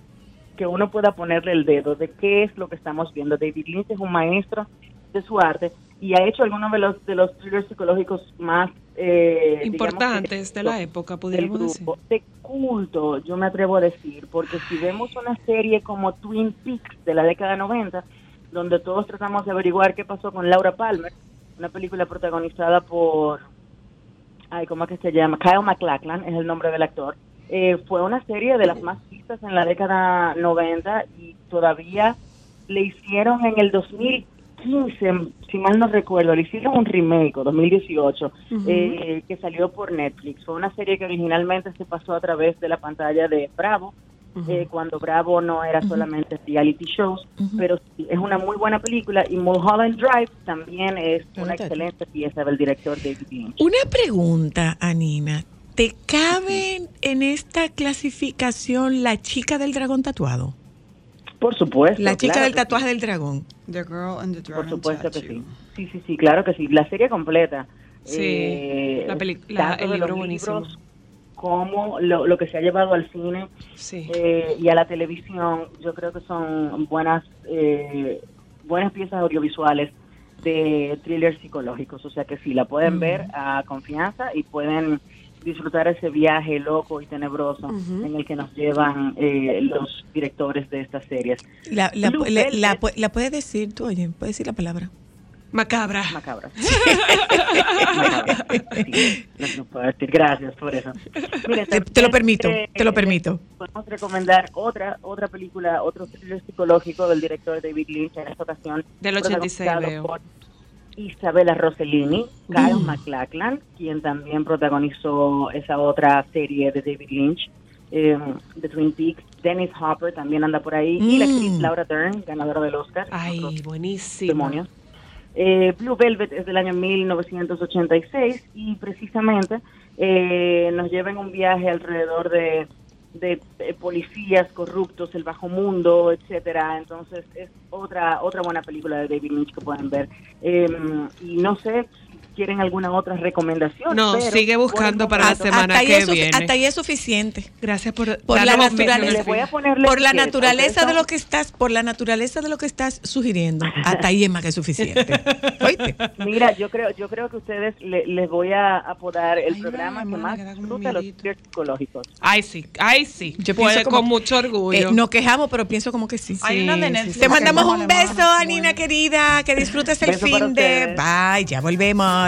que uno pueda ponerle el dedo de qué es lo que estamos viendo. David Lynch es un maestro de su arte y ha hecho algunos de los de los thrillers psicológicos más eh, Importantes de la época, pudiéramos decir. de culto, yo me atrevo a decir, porque si vemos una serie como Twin Peaks de la década 90, donde todos tratamos de averiguar qué pasó con Laura Palmer, una película protagonizada por, ay, ¿cómo es que se llama? Kyle MacLachlan es el nombre del actor. Eh, fue una serie de las más vistas en la década 90 y todavía le hicieron en el 2015, si mal no recuerdo, le hicieron un remake, o 2018, eh, que salió por Netflix. Fue una serie que originalmente se pasó a través de la pantalla de Bravo, eh, cuando Bravo no era solamente reality shows, pero sí, es una muy buena película y Mulholland Drive también es una excelente pieza del director David Lynch. Una pregunta, Anina. ¿Te cabe en esta clasificación la chica del dragón tatuado? Por supuesto. La chica claro del que sí. tatuaje del dragón. The Girl and the Dragon Por supuesto que Tattoo. sí. Sí, sí, sí, claro que sí. La serie completa. Sí, Eh, la peli- la- tanto el libro buenísimo. libros Como lo, lo que se ha llevado al cine Sí. eh, y a la televisión, yo creo que son buenas eh, buenas piezas audiovisuales de thrillers psicológicos. O sea que sí, la pueden ver a confianza y pueden disfrutar ese viaje loco y tenebroso en el que nos llevan eh, los directores de estas series. La, la, la, la puedes decir tú, oye, puedes decir la palabra. Macabra. Macabras. <laughs> Sí, no, no puedo decir gracias por eso. Mire, Te- te lo permito, eh, te lo permito. Podemos recomendar otra otra película, otro thriller psicológico del director David Lynch, en esta ocasión. Del 86 protagonizado veo. por Isabella Rossellini, Kyle MacLachlan, quien también protagonizó esa otra serie de David Lynch, eh, de Twin Peaks. Dennis Hopper también anda por ahí. Y la actriz Mm. Laura Dern, ganadora del Oscar. Ay, buenísimo. demonios. Eh, Blue Velvet es del año 1986 y precisamente eh, nos lleva en un viaje alrededor de, de, policías corruptos, el bajo mundo, etcétera. Entonces es otra otra buena película de David Lynch que pueden ver. Eh, y no sé quieren alguna otra recomendación. No, pero sigue buscando para la semana hasta, que viene. hasta ahí es suficiente. Gracias por, Por la naturaleza. Voy a Por la naturaleza ¿ustedes de lo que estás, por la naturaleza de lo que estás sugiriendo, hasta ahí es más que suficiente. <laughs> ¿Oíste? Mira, yo creo, yo creo que ustedes le- les voy a apodar el Ay, programa que más disfruta los psicológicos. Ay, sí, ay, sí. Yo Pues, pienso como- con mucho orgullo. Eh, nos quejamos, pero pienso como que sí. Te mandamos un es beso, Anina querida. Que disfrutes el fin de. Bye, ya volvemos.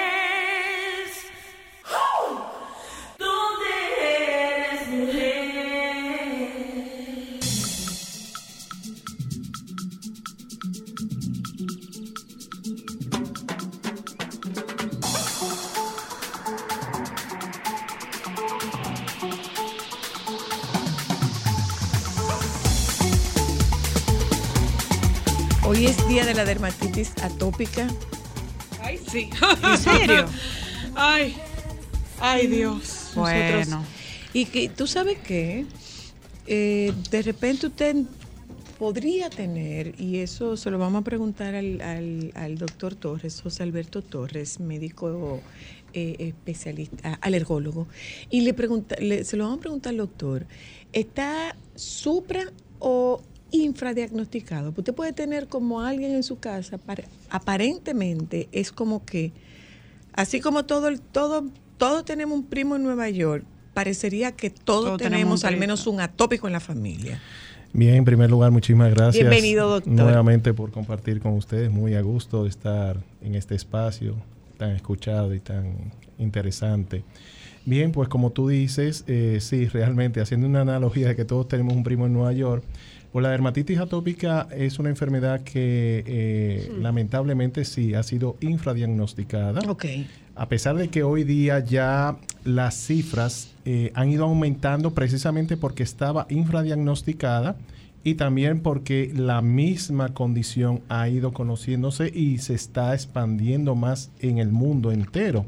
Hoy es día de la dermatitis atópica. Ay, sí. ¿En serio? <laughs> Ay, ay, Dios. Nosotros- Bueno. Y que tú sabes que de repente usted podría tener, y eso se lo vamos a preguntar al, al, al doctor Torres, José Alberto Torres, médico eh, especialista, alergólogo, y le pregunta, le- se lo vamos a preguntar al doctor, ¿está supra o infradiagnosticado? Usted puede tener como alguien en su casa, para- aparentemente es como que Así como todo el todo todos tenemos un primo en Nueva York, parecería que todos, Todos tenemos al menos un atópico en la familia. Bien, en primer lugar, muchísimas gracias. Bienvenido, doctor. Nuevamente por compartir con ustedes. Muy a gusto de estar en este espacio tan escuchado y tan interesante. Bien, pues como tú dices, eh, sí, realmente, haciendo una analogía de que todos tenemos un primo en Nueva York, pues la dermatitis atópica es una enfermedad que eh, lamentablemente sí ha sido infradiagnosticada. Ok. A pesar de que hoy día ya las cifras eh, han ido aumentando precisamente porque estaba infradiagnosticada y también porque la misma condición ha ido conociéndose y se está expandiendo más en el mundo entero.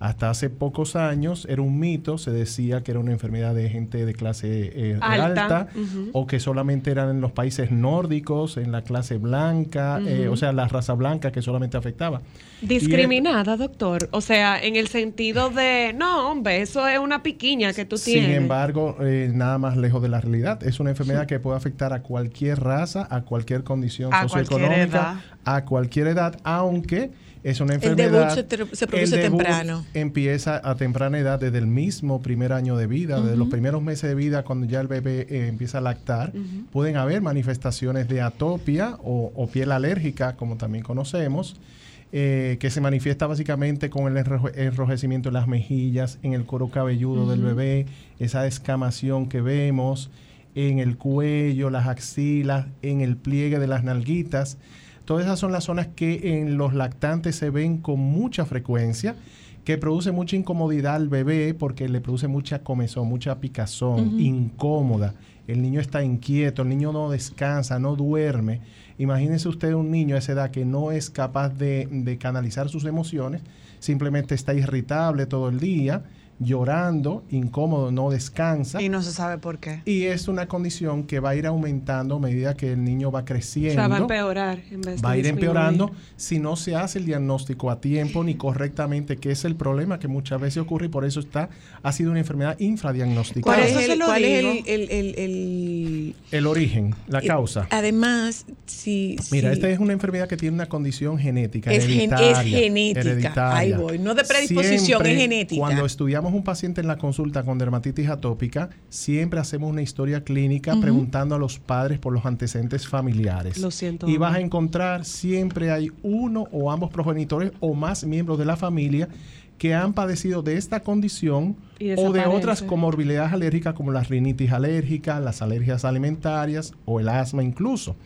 Hasta hace pocos años era un mito, se decía que era una enfermedad de gente de clase eh, Alta, o que solamente eran en los países nórdicos, en la clase blanca, eh, o sea, la raza blanca que solamente afectaba. Discriminada, doctor. O sea, en el sentido de, no, hombre, eso es una piquiña que tú Sin tienes. embargo, eh, nada más lejos de la realidad. Es una enfermedad que puede afectar a cualquier raza, a cualquier condición A socioeconómica, a cualquier edad, aunque es una El enfermedad. debut se el produce debut temprano. Empieza a temprana edad, desde el mismo primer año de vida, desde los primeros meses de vida, cuando ya el bebé eh, empieza a lactar. Pueden haber manifestaciones de atopia o, o piel alérgica, como también conocemos. eh, que se manifiesta básicamente con el enroje- enrojecimiento en las mejillas, en el cuero cabelludo del bebé, esa descamación que vemos en el cuello, las axilas, en el pliegue de las nalguitas. Todas esas son las zonas que en los lactantes se ven con mucha frecuencia, que produce mucha incomodidad al bebé porque le produce mucha comezón, mucha picazón, incómoda. El niño está inquieto, el niño no descansa, no duerme. Imagínese usted un niño a esa edad que no es capaz de, de canalizar sus emociones, simplemente está irritable todo el día, llorando, incómodo, no descansa. Y no se sabe por qué. Y es una condición que va a ir aumentando a medida que el niño va O creciendo. sea, va a empeorar en vez de Va a ir empeorando si no se hace el diagnóstico a tiempo ni correctamente, que es el problema que muchas veces ocurre y por eso está ha sido una enfermedad infradiagnosticada. ¿Cuál es, el, lo cuál es el- el- el- el- El origen, la eh, causa. Además, si... Mira, si- esta es una enfermedad que tiene una condición genética. Es gen- es hereditaria, genética. hereditaria. Ahí voy. No de predisposición, Siempre, es genética. Cuando estudiamos un paciente en la consulta con dermatitis atópica, siempre hacemos una historia clínica preguntando a los padres por los antecedentes familiares. Lo siento. Y vas a encontrar siempre hay uno o ambos progenitores o más miembros de la familia que han padecido de esta condición o de otras comorbilidades alérgicas como la rinitis alérgica, las alergias alimentarias o el asma incluso.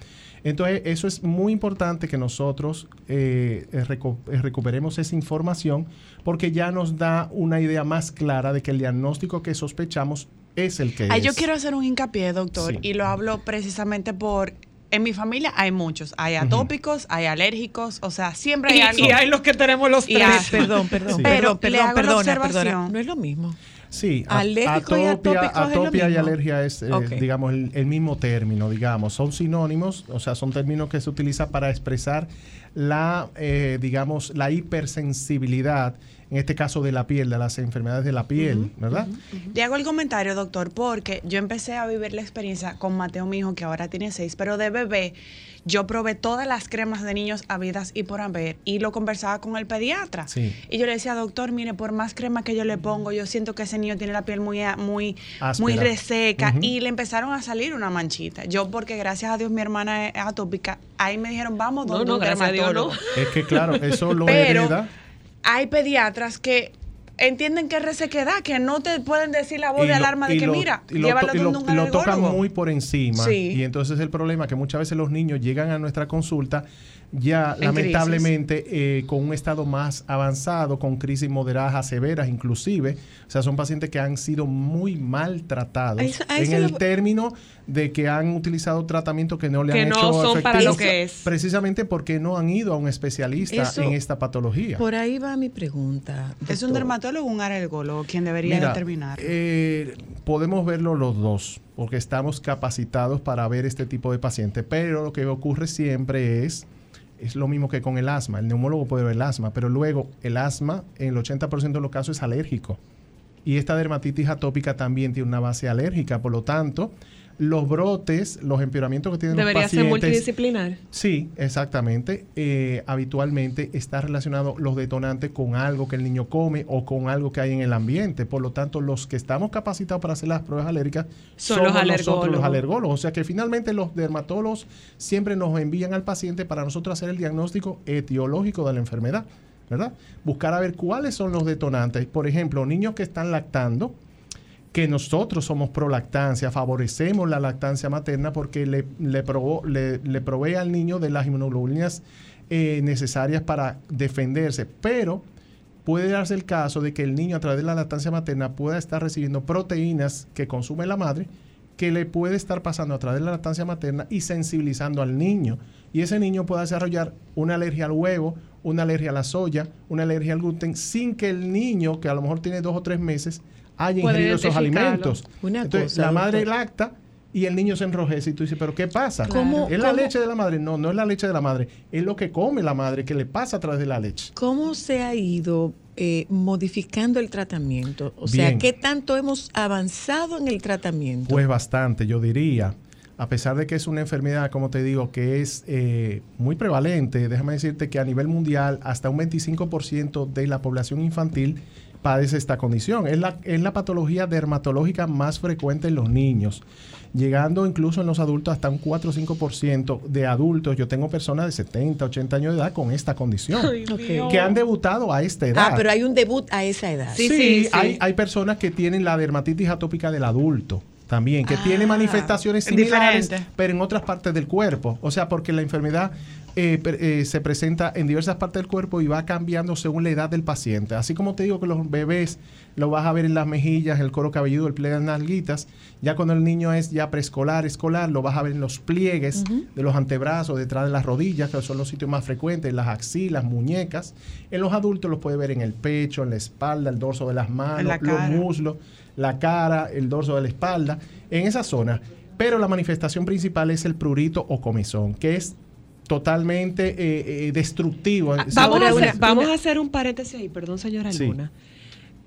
Entonces, eso es muy importante que nosotros eh, eh, recu- eh, recuperemos esa información porque ya nos da una idea más clara de que el diagnóstico que sospechamos es el que Ay, es. yo quiero hacer un hincapié, doctor, Sí. y lo hablo precisamente por... En mi familia hay muchos. Hay atópicos, hay alérgicos, o sea, siempre hay Y- algo. y hay los que tenemos los Y tres. hay- Perdón, perdón, Sí. Pero perdón, le perdón, hago la perdona, observación. perdona. No es lo mismo. Sí, a- Alérgico y atopia, lo atopia y alergia es, eh, digamos, el, el mismo término, digamos. Son sinónimos, o sea, son términos que se utilizan para expresar la, eh, digamos, la hipersensibilidad, en este caso de la piel, de las enfermedades de la piel, ¿verdad? Le hago el comentario, doctor, porque yo empecé a vivir la experiencia con Mateo, mi hijo, que ahora tiene seis, pero de bebé yo probé todas las cremas de niños habidas y por haber y lo conversaba con el pediatra. Sí. Y yo le decía, doctor, mire, por más crema que yo le pongo, yo siento que ese niño tiene la piel muy, muy, Áspera. muy reseca y le empezaron a salir una manchita. Yo, porque gracias a Dios mi hermana es atópica, ahí me dijeron, vamos, No, donde no, gracias a Dios, dermatólogo. no. Es que, claro, eso lo <laughs> Pero hereda. hay pediatras que entienden que es resequedad, que no te pueden decir la voz y de lo- alarma de que lo- mira, y lo, to- y lo- un lo tocan muy por encima. Sí. Y entonces el problema es que muchas veces los niños llegan a nuestra consulta ya En lamentablemente eh, con un estado más avanzado, con crisis moderadas a severas inclusive. O sea, son pacientes que han sido muy maltratados A eso- a en el lo- término de que han utilizado tratamientos que no le Que han no hecho son para lo que es. Precisamente porque no han ido a un especialista Eso- en esta patología. Por ahí va mi pregunta. ¿Es un dermatólogo o un alergólogo quien debería Mira, determinar? eh, podemos verlo los dos, porque estamos capacitados para ver este tipo de pacientes, pero lo que ocurre siempre es, es lo mismo que con el asma. El neumólogo puede ver el asma, pero luego el asma en el 80% de los casos es alérgico. Y esta dermatitis atópica también tiene una base alérgica, por lo tanto, los brotes, los empeoramientos que tienen Debería los ser pacientes... multidisciplinar. Sí, exactamente. Eh, habitualmente está relacionado los detonantes con algo que el niño come o con algo que hay en el ambiente. Por lo tanto, los que estamos capacitados para hacer las pruebas alérgicas Son somos los nosotros los alergólogos. alergólogos. O sea que finalmente los dermatólogos siempre nos envían al paciente para nosotros hacer el diagnóstico etiológico de la enfermedad, ¿verdad? Buscar a ver cuáles son los detonantes. Por ejemplo, niños que están lactando, que nosotros somos pro lactancia, favorecemos la lactancia materna porque le, le, le- provee al niño de las inmunoglobulinas eh, necesarias para defenderse, pero puede darse el caso de que el niño a través de la lactancia materna pueda estar recibiendo proteínas que consume la madre que le puede estar pasando a través de la lactancia materna y sensibilizando al niño. Y ese niño puede desarrollar una alergia al huevo, una alergia a la soya, una alergia al gluten, sin que el niño, que a lo mejor tiene dos o tres meses, haya ingerido esos alimentos. Una Entonces, cosa, la madre doctor. lacta y el niño se enrojece y tú dices, pero ¿qué pasa? ¿Cómo- ¿Es la cómo- leche de la madre? No, no es la leche de la madre, es lo que come la madre, que le pasa a través de la leche. ¿Cómo se ha ido eh, modificando el tratamiento? O sea. ¿qué tanto hemos avanzado en el tratamiento? Pues bastante, yo diría. A pesar de que es una enfermedad, como te digo, que es eh, muy prevalente, déjame decirte que a nivel mundial hasta un 25% de la población infantil padece esta condición. Es la, es la patología dermatológica más frecuente en los niños, llegando incluso en los adultos hasta un 4 o 5% de adultos. Yo tengo personas de 70, 80 años de edad con esta condición, que han debutado a esta edad. Ah, pero hay un debut a esa edad. Sí, Sí, sí, sí. Hay, hay personas que tienen la dermatitis atópica del adulto también, que Ah, tiene manifestaciones similares, diferente. pero en otras partes del cuerpo. O sea, porque la enfermedad eh, eh, se presenta en diversas partes del cuerpo y va cambiando según la edad del paciente. Así como te digo que los bebés lo vas a ver en las mejillas, el coro cabelludo, el pliegue de las nalguitas. Ya cuando el niño es ya preescolar, escolar, lo vas a ver en los pliegues de los antebrazos, detrás de las rodillas, que son los sitios más frecuentes, las axilas, muñecas. En los adultos los puede ver en el pecho, en la espalda, el dorso de las manos, los muslos, la cara, el dorso de la espalda, en esa zona. Pero la manifestación principal es el prurito o comezón, que es totalmente eh, eh, destructivo. Ah, Vamos, Ahora a hacer, vamos a hacer un paréntesis ahí, perdón, señora Sí. Luna.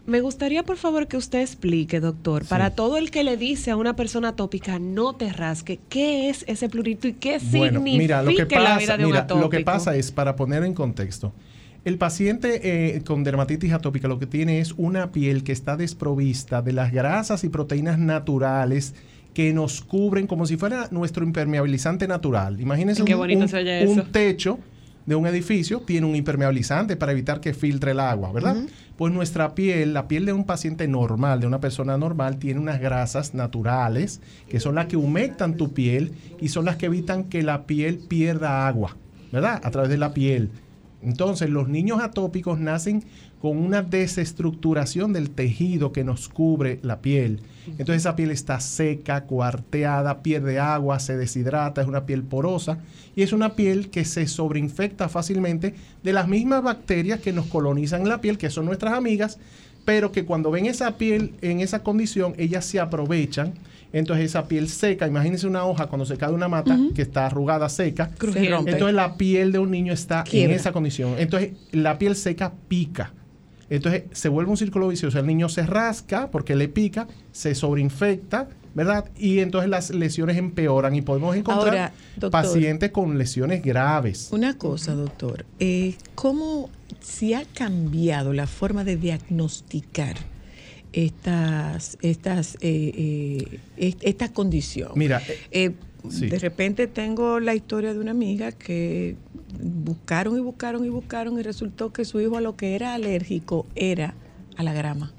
Me gustaría, por favor, que usted explique, doctor, Sí. para todo el que le dice a una persona atópica, no te rasque, ¿qué es ese plurito y qué Bueno, significa mira, lo que en la vida pasa, de un mira, atópico? lo que pasa es, para poner en contexto, el paciente eh, con dermatitis atópica lo que tiene es una piel que está desprovista de las grasas y proteínas naturales que nos cubren como si fuera nuestro impermeabilizante natural. Imagínense Qué un, techo de un edificio tiene un impermeabilizante para evitar que filtre el agua, ¿verdad? Pues nuestra piel, la piel de un paciente normal, de una persona normal, tiene unas grasas naturales que son las que humectan tu piel y son las que evitan que la piel pierda agua, ¿verdad? A través de la piel. Entonces, los niños atópicos nacen con una desestructuración del tejido que nos cubre la piel. Entonces, esa piel está seca, cuarteada, pierde agua, se deshidrata, es una piel porosa y es una piel que se sobreinfecta fácilmente de las mismas bacterias que nos colonizan la piel, que son nuestras amigas, pero que cuando ven esa piel en esa condición, ellas se aprovechan. Entonces esa piel seca, imagínense una hoja cuando se cae de una mata que está arrugada, seca. Se rompe. Entonces la piel de un niño está Quiebra. en esa condición. Entonces la piel seca pica. Entonces se vuelve un círculo vicioso. El niño se rasca porque le pica, se sobreinfecta, ¿verdad? Y entonces las lesiones empeoran y podemos encontrar Ahora, doctor. pacientes con lesiones graves. Una cosa, doctor, eh, ¿cómo se ha cambiado la forma de diagnosticar estas, estas, eh, eh, est- esta condición? Mira, eh, sí. De repente tengo la historia de una amiga que buscaron y buscaron y buscaron y resultó que su hijo a lo que era alérgico era a la grama.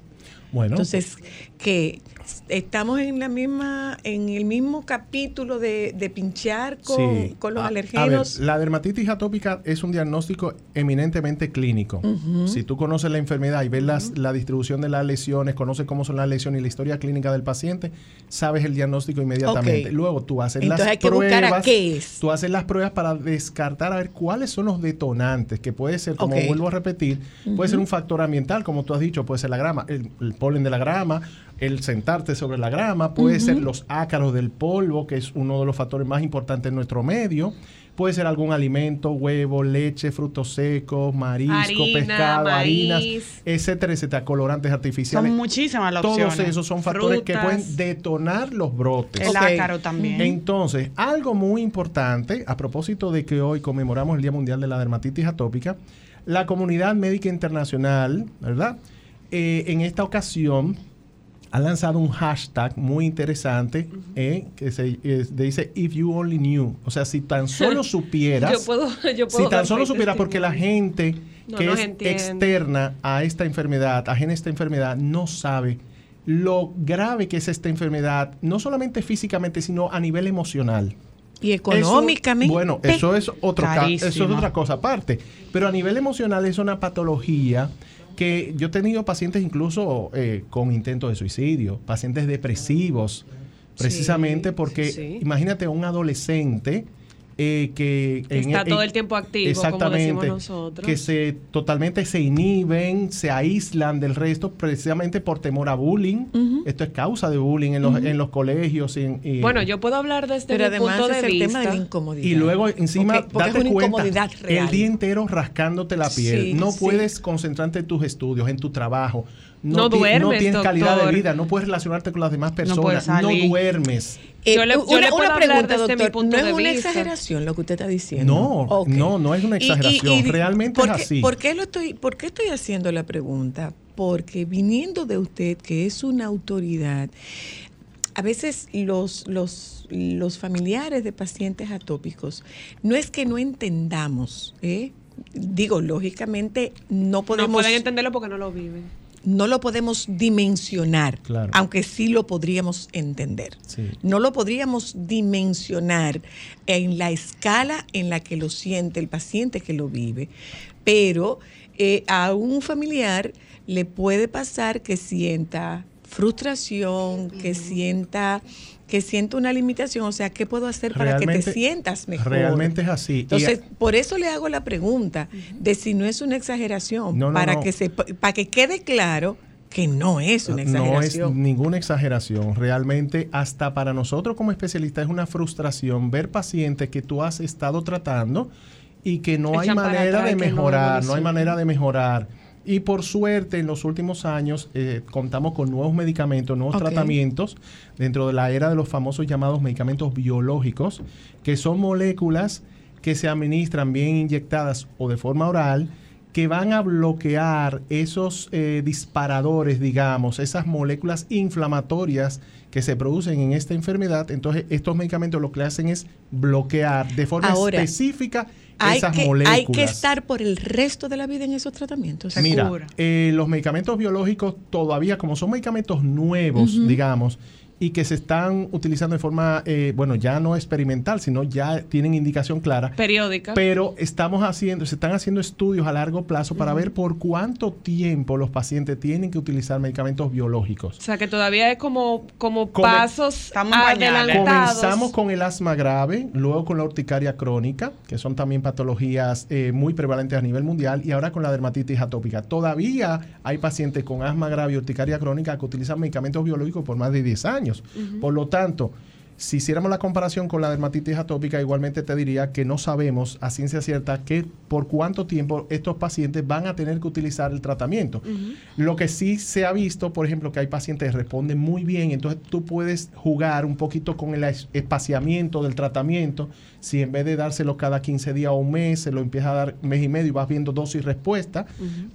bueno, Entonces, que estamos en la misma, en el mismo capítulo de, de pinchar con, Sí. con los A- alergenos. A ver, la dermatitis atópica es un diagnóstico eminentemente clínico. Si tú conoces la enfermedad y ves las- la distribución de las lesiones, conoces cómo son las lesiones y la historia clínica del paciente, sabes el diagnóstico inmediatamente. Luego tú haces Entonces las hay que pruebas. buscar a qué es. Tú haces las pruebas para descartar a ver cuáles son los detonantes, que puede ser, como vuelvo a repetir, puede ser un factor ambiental, como tú has dicho, puede ser la grama, el, el polen de la grama, el sentarte sobre la grama, puede ser los ácaros del polvo, que es uno de los factores más importantes en nuestro medio. Puede ser algún alimento, huevo, leche, frutos secos, marisco, Harina, pescado, harinas, etcétera, etcétera, colorantes artificiales. Son muchísimas las Todos opciones. esos son factores que pueden detonar los brotes. El ácaro también. Entonces, algo muy importante, a propósito de que hoy conmemoramos el Día Mundial de la Dermatitis Atópica, la comunidad médica internacional, ¿verdad? Eh, en esta ocasión ha lanzado un hashtag muy interesante eh, que se eh, dice If You Only Knew. O sea, si tan solo <laughs> supieras. Yo puedo, yo puedo si tan solo supieras, porque la gente No que es entiende. externa a esta enfermedad, ajena a esta enfermedad, no sabe lo grave que es esta enfermedad, no solamente físicamente, sino a nivel emocional. y económicamente. Eso- bueno, eso es otro eso es otra cosa aparte. Pero a nivel emocional es una patología que yo he tenido pacientes incluso eh, con intentos de suicidio, pacientes depresivos, Precisamente Sí, porque sí. imagínate un adolescente eh, que, Que está todo el tiempo activo, como decimos nosotros. que se totalmente se inhiben, se aíslan del resto precisamente por temor a bullying. Esto es causa de bullying en los, en los colegios. y en- y- Bueno, yo puedo hablar desde Pero mi además punto es de el vista. tema de la incomodidad. y luego encima porque date es una cuenta incomodidad real. el día entero rascándote la piel. Sí, no sí. puedes concentrarte en tus estudios, en tu trabajo. No no duermes, tienes calidad de vida, no puedes relacionarte con las demás personas, no, duermes. Eh, Yo le- yo una, le puedo una pregunta, desde mi doctor. punto no de es una vista. exageración lo que usted está diciendo. No, no, no es una Y- y- exageración, y- realmente ¿por es qué- así. ¿por qué, lo estoy, ¿Por qué estoy haciendo la pregunta? Porque viniendo de usted, que es una autoridad, a veces los, los, los familiares de pacientes atópicos, no es que no entendamos, ¿eh? digo, lógicamente no No podemos pueden entenderlo porque no lo viven. No lo podemos dimensionar, Claro. aunque sí lo podríamos entender. Sí. No lo podríamos dimensionar en la escala en la que lo siente el paciente que lo vive, pero eh, a un familiar le puede pasar que sienta frustración, que sienta que sienta una limitación, o sea, ¿qué puedo hacer para que te sientas mejor? realmente es así. Y- Entonces, por eso le hago la pregunta de si no es una exageración, No, no, para no. que se para que quede claro que no es una No es exageración. ninguna exageración. Realmente, hasta para nosotros como especialistas es una frustración ver pacientes que tú has estado tratando y que no hay Echan manera de no mejorar, no, hay manera de mejorar. Y por suerte, en los últimos años eh, contamos con nuevos medicamentos, nuevos tratamientos dentro de la era de los famosos llamados medicamentos biológicos, que son moléculas que se administran bien inyectadas o de forma oral, que van a bloquear esos eh, disparadores, digamos, esas moléculas inflamatorias que se producen en esta enfermedad. Entonces, estos medicamentos lo que hacen es bloquear de forma Ahora, específica Hay esas que, moléculas. hay que estar por el resto de la vida en esos tratamientos. Mira, eh, los medicamentos biológicos todavía, como son medicamentos nuevos, digamos, y que se están utilizando de forma, eh, bueno, ya no experimental, sino ya tienen indicación clara. Periódica. Pero estamos haciendo, se están haciendo estudios a largo plazo para ver por cuánto tiempo los pacientes tienen que utilizar medicamentos biológicos. o sea, que todavía es como, como Come- pasos Estamos en pañales. adelantados. Comenzamos con el asma grave, luego con la urticaria crónica, que son también patologías eh, muy prevalentes a nivel mundial, y ahora con la dermatitis atópica. Todavía hay pacientes con asma grave y urticaria crónica que utilizan medicamentos biológicos por más de 10 años. Por lo tanto, si hiciéramos la comparación con la dermatitis atópica, igualmente te diría que no sabemos a ciencia cierta que por cuánto tiempo estos pacientes van a tener que utilizar el tratamiento. Lo que sí se ha visto, por ejemplo, que hay pacientes que responden muy bien, entonces tú puedes jugar un poquito con el es- espaciamiento del tratamiento. Si en vez de dárselo cada 15 días o un mes, se lo empieza a dar mes y medio y vas viendo dosis y respuesta,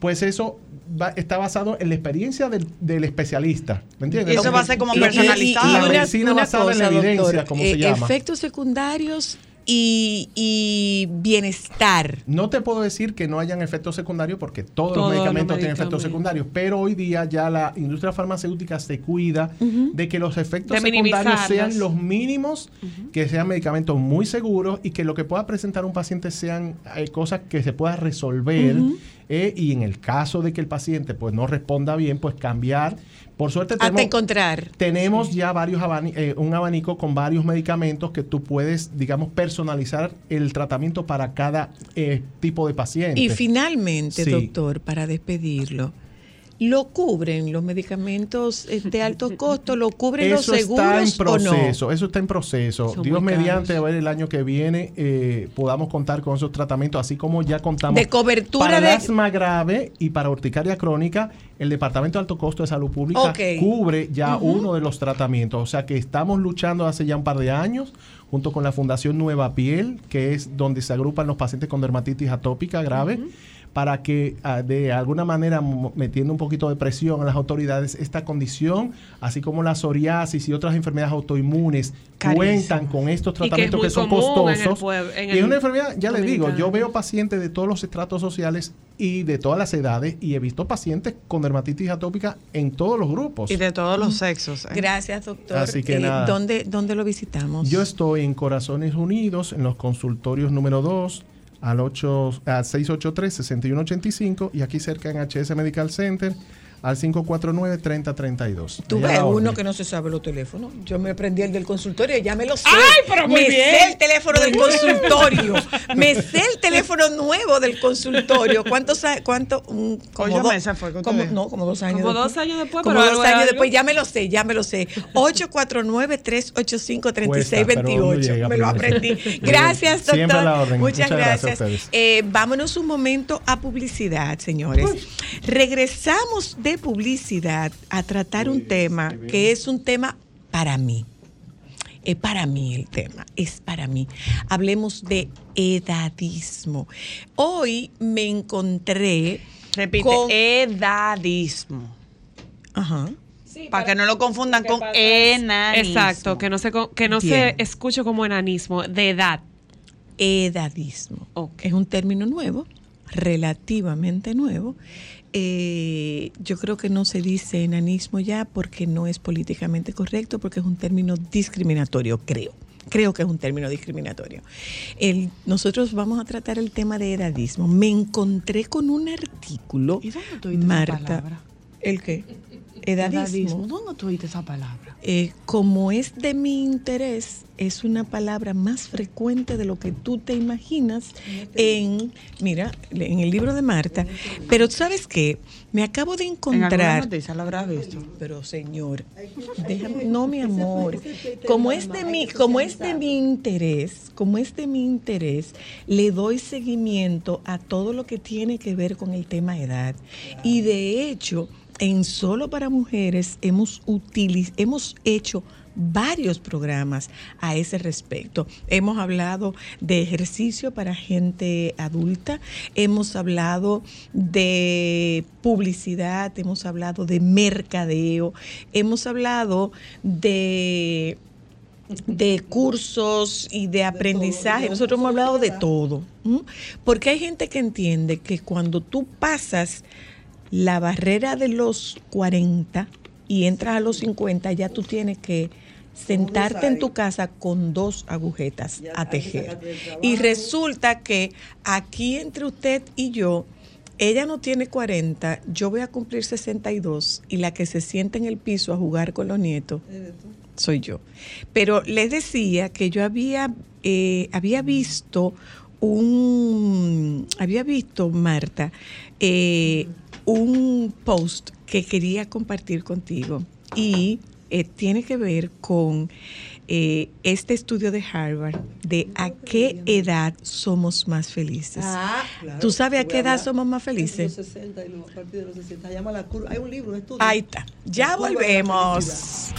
pues eso va- está basado en la experiencia del, del especialista. ¿Me entiendes? Y eso va a ser como personalizado. Y una- medicina basada en la evidencia, como se eh, llama. Efectos secundarios y, y bienestar. No te puedo decir que no hayan efectos secundarios porque todos, Todos los los medicamentos tienen efectos secundarios, pero hoy día ya la industria farmacéutica se cuida de que los efectos De secundarios sean los mínimos, que sean medicamentos muy seguros y que lo que pueda presentar un paciente sean eh, cosas que se pueda resolver eh, y en el caso de que el paciente pues no responda bien, pues cambiar. Por suerte Hasta tenemos, encontrar. tenemos ya varios abani- eh, un abanico con varios medicamentos que tú puedes, digamos, personalizar el tratamiento para cada eh, tipo de paciente. Y finalmente, Sí. doctor, para despedirlo, ¿lo cubren los medicamentos de alto costo? ¿Lo cubren los Eso está en seguros o no? proceso, eso está en proceso. Son Dios mediante, a ver el año que viene eh, podamos contar con esos tratamientos, así como ya contamos De cobertura para el de- asma grave y para urticaria crónica, el Departamento de Alto Costo de Salud Pública cubre ya uno de los tratamientos. O sea que estamos luchando hace ya un par de años junto con la Fundación Nueva Piel, que es donde se agrupan los pacientes con dermatitis atópica grave. Para que ah, de alguna manera metiendo un poquito de presión a las autoridades esta condición, así como la psoriasis y otras enfermedades autoinmunes Carísimo. cuentan con estos Y que es tratamientos que, son común en el costosos. pueblo- y es una enfermedad, ya les digo, yo veo pacientes de todos los estratos sociales y de todas las edades y he visto pacientes con dermatitis atópica en todos los grupos. Y de todos los sexos. ¿eh? Gracias, doctor. Así que Eh, nada. ¿dónde, ¿Dónde lo visitamos? Yo estoy en Corazones Unidos, en los consultorios número 2, al 8, a 683-6185 y aquí cerca en HS Medical Center, al 549-3032. Tú ves uno que no se sabe los teléfonos. Yo me aprendí el del consultorio, ya me lo sé. ¡Ay, pero muy me bien! sé el teléfono del consultorio. <laughs> me sé el teléfono nuevo del consultorio. ¿Cuántos años? ¿Cuánto? Un- como dos- meses fue como-. No, como dos años. Como dos años después, Como pero dos años algo. después, ya me lo sé, ya me lo sé. 849-385-3628. <laughs> Cuesta, pero uno llega me lo aprendí. <laughs> Gracias, doctor. Siempre a la orden. Muchas, Muchas gracias. Eh, vámonos un momento a publicidad, señores. Regresamos de publicidad a tratar un tema que es un tema para mí. Es para mí el tema, es para mí. Hablemos de edadismo. Hoy me encontré Repite, con- edadismo. Ajá. para que no lo confundan con enanismo. Exacto, que no se que no Bien. se escuche como enanismo de edad. edadismo. Es un término nuevo, relativamente nuevo. Eh, yo creo que no se dice enanismo ya porque no es políticamente correcto, porque es un término discriminatorio, creo. Creo que es un término discriminatorio. El- nosotros vamos a tratar el tema de edadismo. Me encontré con un artículo, ¿Y dónde Marta. ¿El qué? Edadismo. Edadismo. ¿Dónde tú oíste esa palabra? Eh, como es de mi interés, es una palabra más frecuente de lo que tú te imaginas en, mira, en el libro de Marta. Pero ¿sabes qué? Me acabo de En encontrar... noticia lo habrás visto. Pero señor, déjame, no mi amor, como es de mi, como es de mi interés, como es de mi interés, le doy seguimiento a todo lo que tiene que ver con el tema edad. Y de hecho, en Solo para Mujeres hemos utiliz- hemos hecho varios programas a ese respecto. Hemos hablado de ejercicio para gente adulta, hemos hablado de publicidad, hemos hablado de mercadeo, hemos hablado de de cursos y de aprendizaje. Nosotros hemos hablado de todo. Porque hay gente que entiende que cuando tú pasas la barrera de los 40 y entras a los 50, ya tú tienes que sentarte en tu casa con dos agujetas a tejer. Y resulta que aquí entre usted y yo, ella no tiene 40, yo voy a cumplir 62 y la que se sienta en el piso a jugar con los nietos soy yo. Pero les decía que yo había, eh, había visto un, había visto, Marta, eh, un post que quería compartir contigo y eh, tiene que ver con eh, este estudio de Harvard de a qué edad somos más felices. Ah, claro. ¿Tú sabes a qué edad hablar somos más felices? Los 60 y los- a partir de los 60. Se llama la curva. Hay un libro, un estudio. Ahí está. Ya volvemos.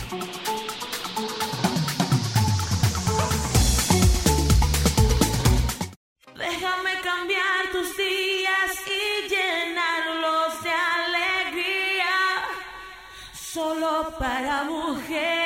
Para mujeres.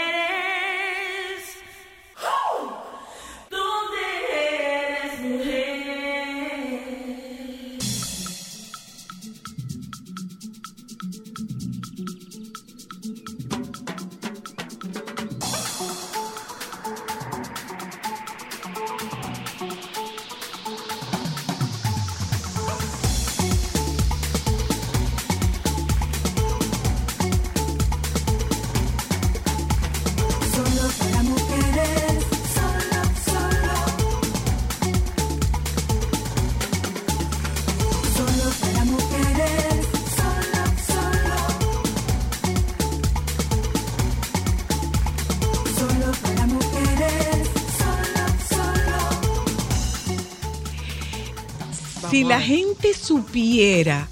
La gente supiera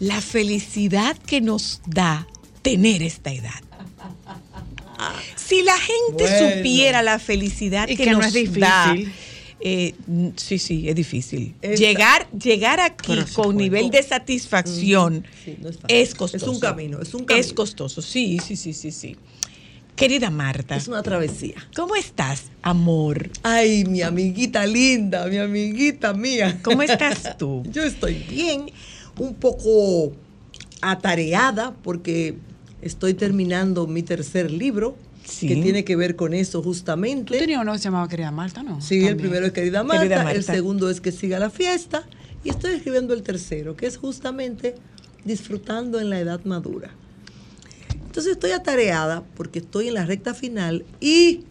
la felicidad que nos da tener esta edad. Si la gente Bueno. supiera la felicidad Y que, que no nos es difícil. da, eh, mm, sí, sí, es difícil. Esta- llegar, llegar aquí Pero con nivel de satisfacción Sí, no es fácil. es costoso. Es un camino, es un camino. Es costoso, sí, sí, sí, sí, sí. Querida Marta, Es una travesía. ¿cómo estás, amor? Ay, mi amiguita linda, mi amiguita mía. ¿Cómo estás <laughs> tú? Yo estoy bien, un poco atareada porque estoy terminando mi tercer libro Sí. que tiene que ver con eso Tú justamente. tenías uno que se llamaba Querida Marta, ¿no? Sí, el primero es Querida Marta, Querida el Marta. segundo es Que siga la fiesta y estoy escribiendo el tercero, que es justamente disfrutando en la edad madura. Entonces estoy atareada porque estoy en la recta final y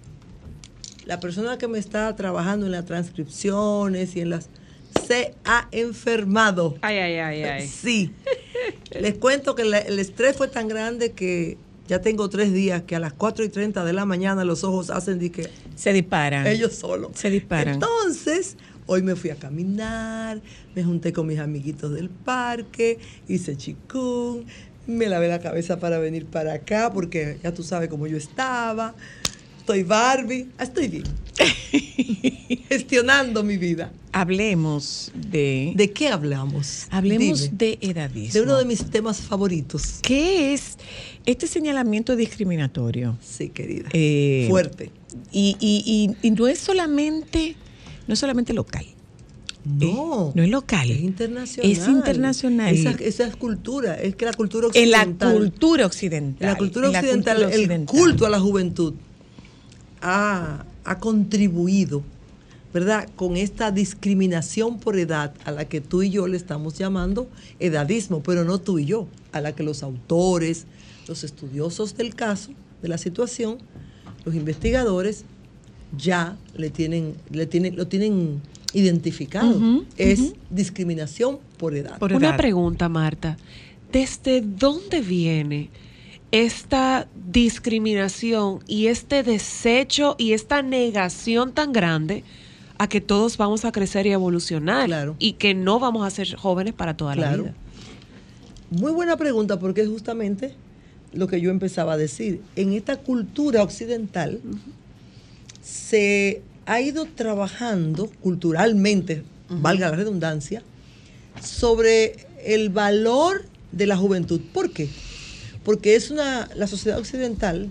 la persona que me está trabajando en las transcripciones y en las se ha enfermado. Ay, ay, ay, ay. Sí. Les cuento que la- el estrés fue tan grande que ya tengo tres días que a las 4 y 30 de la mañana los ojos hacen de que Se disparan. ellos solos. Se disparan. Entonces, hoy me fui a caminar, me junté con mis amiguitos del parque, hice chikung, me lavé la cabeza para venir para acá porque ya tú sabes cómo yo estaba. Estoy Barbie, estoy bien. <laughs> Gestionando mi vida. Hablemos de. ¿De qué hablamos? Hablemos Dime. de edadismo. De uno de mis temas favoritos. ¿Qué es este señalamiento discriminatorio? Sí, querida. Eh, Fuerte. Y, y- y- y no es solamente, no es solamente local. No. Eh, no es local. Es internacional. Es internacional. Esa, esa es cultura. Es que la cultura en la occidental. cultura occidental. En la cultura en la occidental, cultura el occidental. culto a la juventud ha, ha contribuido, ¿verdad?, con esta discriminación por edad a la que tú y yo le estamos llamando edadismo, pero no tú y yo, a la que los autores, los estudiosos del caso, de la situación, los investigadores, ya le tienen, le tienen, lo tienen identificado. Es discriminación por edad. Una pregunta, Marta. ¿Desde dónde viene esta discriminación y este desecho y esta negación tan grande a que todos vamos a crecer y evolucionar y que no vamos a ser jóvenes para toda la Claro. vida? Muy buena pregunta porque es justamente lo que yo empezaba a decir. En esta cultura occidental se ha ido trabajando culturalmente, valga la redundancia, sobre el valor de la juventud. ¿Por qué? Porque es una la sociedad occidental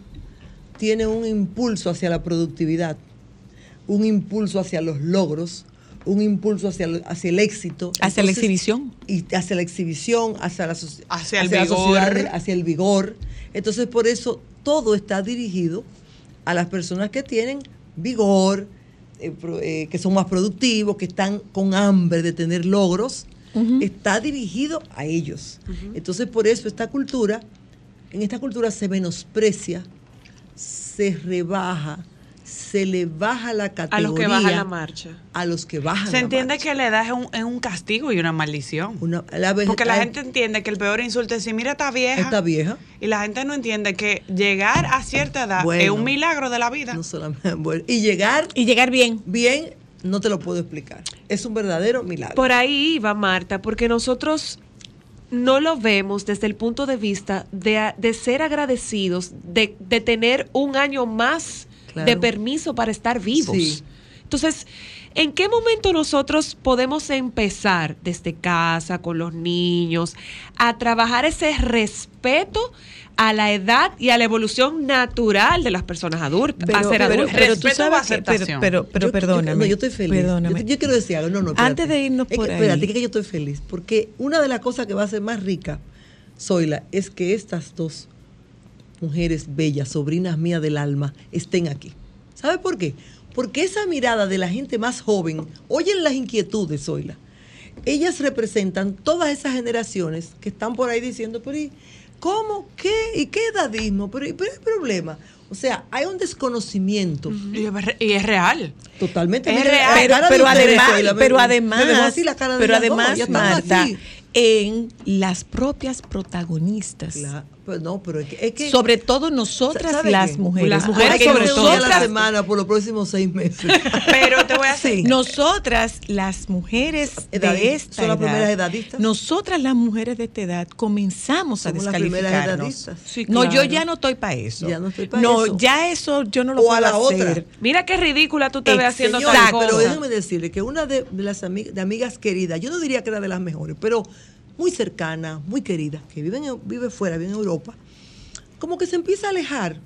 tiene un impulso hacia la productividad, un impulso hacia los logros, un impulso hacia, hacia el éxito. Hacia la exhibición. Y hacia la exhibición, hacia la, Hacia el la vigor. sociedad, hacia el vigor. Entonces, por eso todo está dirigido a las personas que tienen vigor, eh, eh, que son más productivos, que están con hambre de tener logros. Está dirigido a ellos. Entonces, por eso esta cultura, en esta cultura se menosprecia, se rebaja, se le baja la A categoría los que bajan la marcha. a los que bajan Se la entiende marcha. que la edad es un, es un castigo y una maldición. la Porque la la- gente entiende que el peor insulto es decir, mira, está vieja. Está vieja. Y la gente no entiende que llegar a cierta edad es un milagro de la vida. No solamente, <laughs> bueno, y llegar y llegar bien. Bien, no te lo puedo explicar. Es un verdadero milagro. Por ahí iba Marta, porque nosotros no lo vemos desde el punto de vista de, de ser agradecidos, de, de tener un año más Claro. de permiso para estar vivos. Sí. Entonces, ¿en qué momento nosotros podemos empezar desde casa, con los niños, a trabajar ese respeto a la edad y a la evolución natural de las personas adultas? a ser pero, adultas? pero tú sabes que, pero, pero, pero Yo- yo- perdóname. no, yo estoy feliz. Perdóname. Yo, yo quiero decir algo. No, no, espérate. Antes de irnos Es por que, ahí. Espérate, que yo estoy feliz. Porque una de las cosas que va a ser más rica, Zoila, es que estas dos mujeres bellas, sobrinas mías del alma, estén aquí. ¿Sabe por qué? Porque esa mirada de la gente más joven, oyen las inquietudes, Zoila. Ellas representan todas esas generaciones que están por ahí diciendo, pero ¿y cómo? ¿Qué? ¿Y qué edadismo? Pero, pero hay problema. O sea, hay un desconocimiento. Y es re- y es real. Totalmente. Es real. Pero, además, pero además, así la cara de pero dos, además, Marta, en las propias protagonistas. Pues no, pero es que, es que- sobre todo nosotras ¿sabe las qué? mujeres. Las mujeres sobre todo a la semana por los próximos seis meses. <laughs> Pero te voy a decir. Nosotras, las mujeres Edadi- de esta son las edad, primeras edadistas. Nosotras, las mujeres de esta edad, comenzamos a Somos las primeras descalificarnos. edadistas. Sí, No, yo claro. ya no estoy para eso. Ya no estoy pa' No, eso. ya eso yo no lo O puedo a la hacer. otra. Mira qué ridícula tú te ves haciendo Señores, tal pero cosa. déjenme decirle que una de, de las de amigas queridas, yo no diría que era de las mejores, pero muy cercana, muy querida, que vive, en- vive fuera, vive en Europa, como que se empieza a alejar.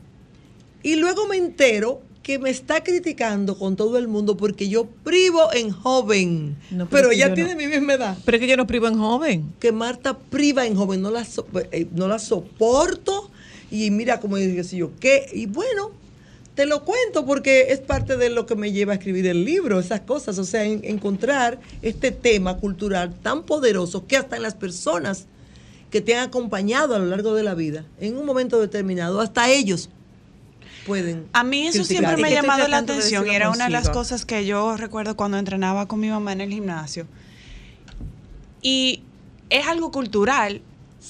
Y luego me entero que me está criticando con todo el mundo porque yo privo en joven. No, pero ella tiene no. mi misma edad. Pero es que yo no privo en joven. Que Marta priva en joven, no la, so- eh, no la soporto. Y mira como dije, si yo, ¿qué? Y bueno, te lo cuento porque es parte de lo que me lleva a escribir el libro, esas cosas. O sea, en- encontrar este tema cultural tan poderoso que hasta en las personas que te han acompañado a lo largo de la vida, en un momento determinado, hasta ellos pueden. A mí eso criticar. siempre me ha llamado la atención y era una de las cosas que yo recuerdo cuando entrenaba con mi mamá en el gimnasio. Y es algo cultural,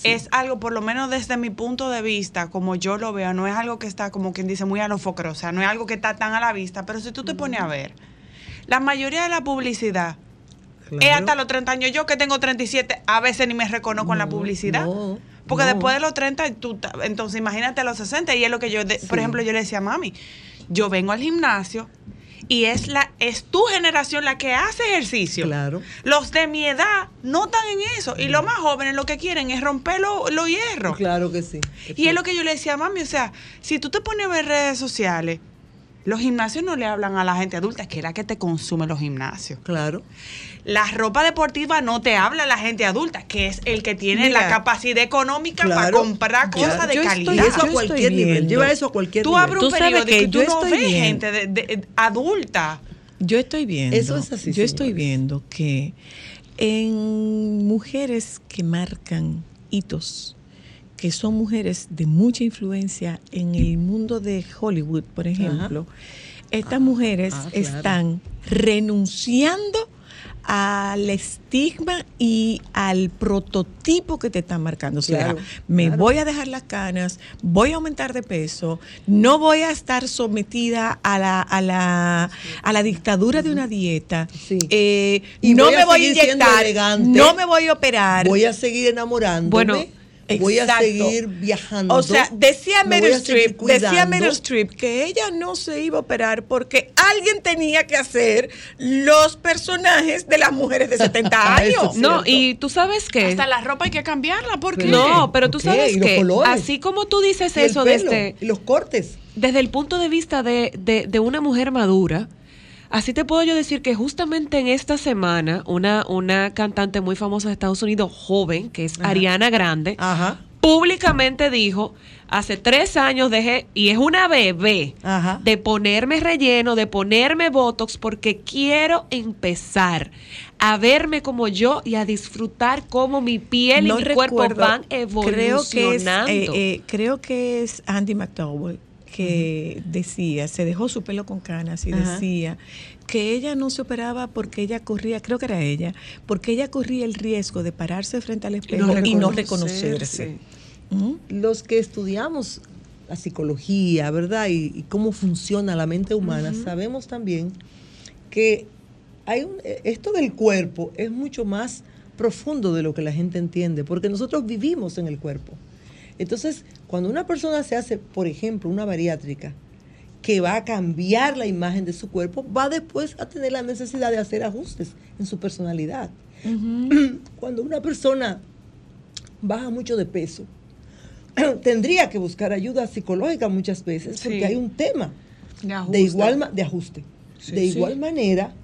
es algo, por lo menos desde mi punto de vista, como yo lo veo, no es algo que está, como quien dice, muy a lo foco, o sea, no es algo que está tan a la vista, pero si tú te pones a ver, la mayoría de la publicidad es Claro. hasta los 30 años. Yo que tengo 37, a veces ni me reconozco en la publicidad. no, porque no. después de los 30, tú, entonces imagínate a los 60, y es lo que yo, de- por ejemplo, yo le decía a mami, yo vengo al gimnasio y es la es tu generación la que hace ejercicio. Claro. Los de mi edad no están en eso. Y los más jóvenes lo que quieren es romper los los hierros. Claro que sí. Y es lo que yo le decía a mami, o sea, si tú te pones a ver redes sociales, los gimnasios no le hablan a la gente adulta, que es la que te consume los gimnasios. Claro. La ropa deportiva no te habla a la gente adulta, que es el que tiene Mira, la capacidad económica para comprar cosas de calidad. estoy- eso a yo cualquier estoy nivel. Lleva eso a cualquier Tú nivel. abres un Tú sabes periódico que y tú yo no ves gente de, de- adulta. Yo estoy viendo. Eso es así, Yo estoy viendo que en mujeres que marcan hitos, que son mujeres de mucha influencia en el mundo de Hollywood, por ejemplo, estas mujeres ah, claro. están renunciando al estigma y al prototipo que te están marcando. O sea, Claro, me claro. voy a dejar las canas, voy a aumentar de peso, no voy a estar sometida a la, a la, a la dictadura de una dieta, Sí. eh, Y no voy me voy a inyectar, no me voy a operar. Voy a seguir enamorándome. Bueno, voy a seguir viajando. O sea, decía me Meryl Streep, decía cuidando. Meryl Streep que ella no se iba a operar porque alguien tenía que hacer los personajes de las mujeres de 70 <laughs> Eso años. No, y tú sabes que... Hasta la ropa hay que cambiarla, ¿por qué? No, pero tú sabes que así como tú dices Y el eso pelo, desde, y los cortes. desde el punto de vista de, de- de una mujer madura, así te puedo yo decir que justamente en esta semana una, una cantante muy famosa de Estados Unidos, joven, que es Ariana Grande, Ajá. públicamente dijo, hace tres años dejé, y es una bebé, Ajá. de ponerme relleno, de ponerme Botox, porque quiero empezar a verme como yo y a disfrutar cómo mi piel No y mi cuerpo recuerdo, van Creo que es, evolucionando. eh, eh, creo que es Andy McDowell que decía, se dejó su pelo con canas y Ajá. decía que ella no se operaba porque ella corría, creo que era ella, porque ella corría el riesgo de pararse frente al espejo y no, reconocerse. Los que estudiamos la psicología, ¿verdad? Y, y cómo funciona la mente humana, sabemos también que hay un- eh, esto del cuerpo es mucho más profundo de lo que la gente entiende, porque nosotros vivimos en el cuerpo. Entonces, cuando una persona se hace, por ejemplo, una bariátrica, que va a cambiar la imagen de su cuerpo, va después a tener la necesidad de hacer ajustes en su personalidad. <clears throat> Cuando una persona baja mucho de peso, <clears throat> tendría que buscar ayuda psicológica muchas veces porque Sí. hay un tema De de ajuste. igual ma- de ajuste. de sí. igual manera,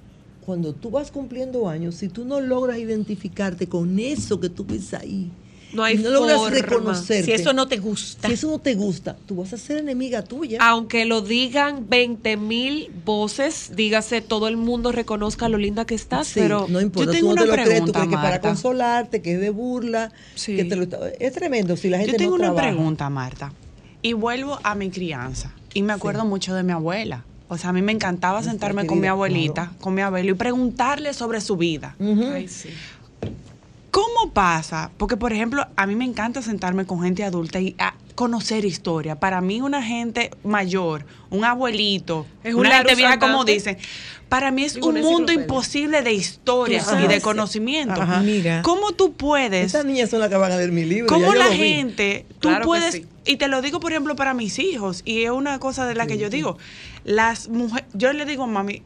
cuando tú vas cumpliendo años, si tú no logras identificarte con eso que tú ves ahí, No hay y no logras forma. reconocerte, Si eso no te gusta. si eso no te gusta, tú vas a ser enemiga tuya. Aunque lo digan 20 mil voces, dígase, todo el mundo reconozca lo linda que estás, Sí, pero no importa, yo tú tengo te una lo crees, tú pregunta, crees que para Marta. consolarte, que es de burla, Sí. que te lo está- es tremendo si la gente Yo tengo no una trabaja. pregunta, Marta. Y vuelvo a mi crianza. Y me acuerdo mucho de mi abuela. O sea, a mí me encantaba Nuestra sentarme con mi abuelita, claro. con mi abuelo y preguntarle sobre su vida. Ay, sí. ¿Cómo pasa? Porque, por ejemplo, a mí me encanta sentarme con gente adulta y a conocer historia. Para mí, una gente mayor, un abuelito, Es un una gente vieja, como dicen, para mí es Digo, un mundo imposible de historias Tú y de conocimiento. Ajá. Mira. ¿Cómo tú puedes Esas niñas son las que van a leer mi libro. ¿Cómo ya yo la gente, tú Claro que puedes, sí. y te lo digo por ejemplo para mis hijos, y es una cosa de la que yo digo, las mujeres, yo le digo a mami,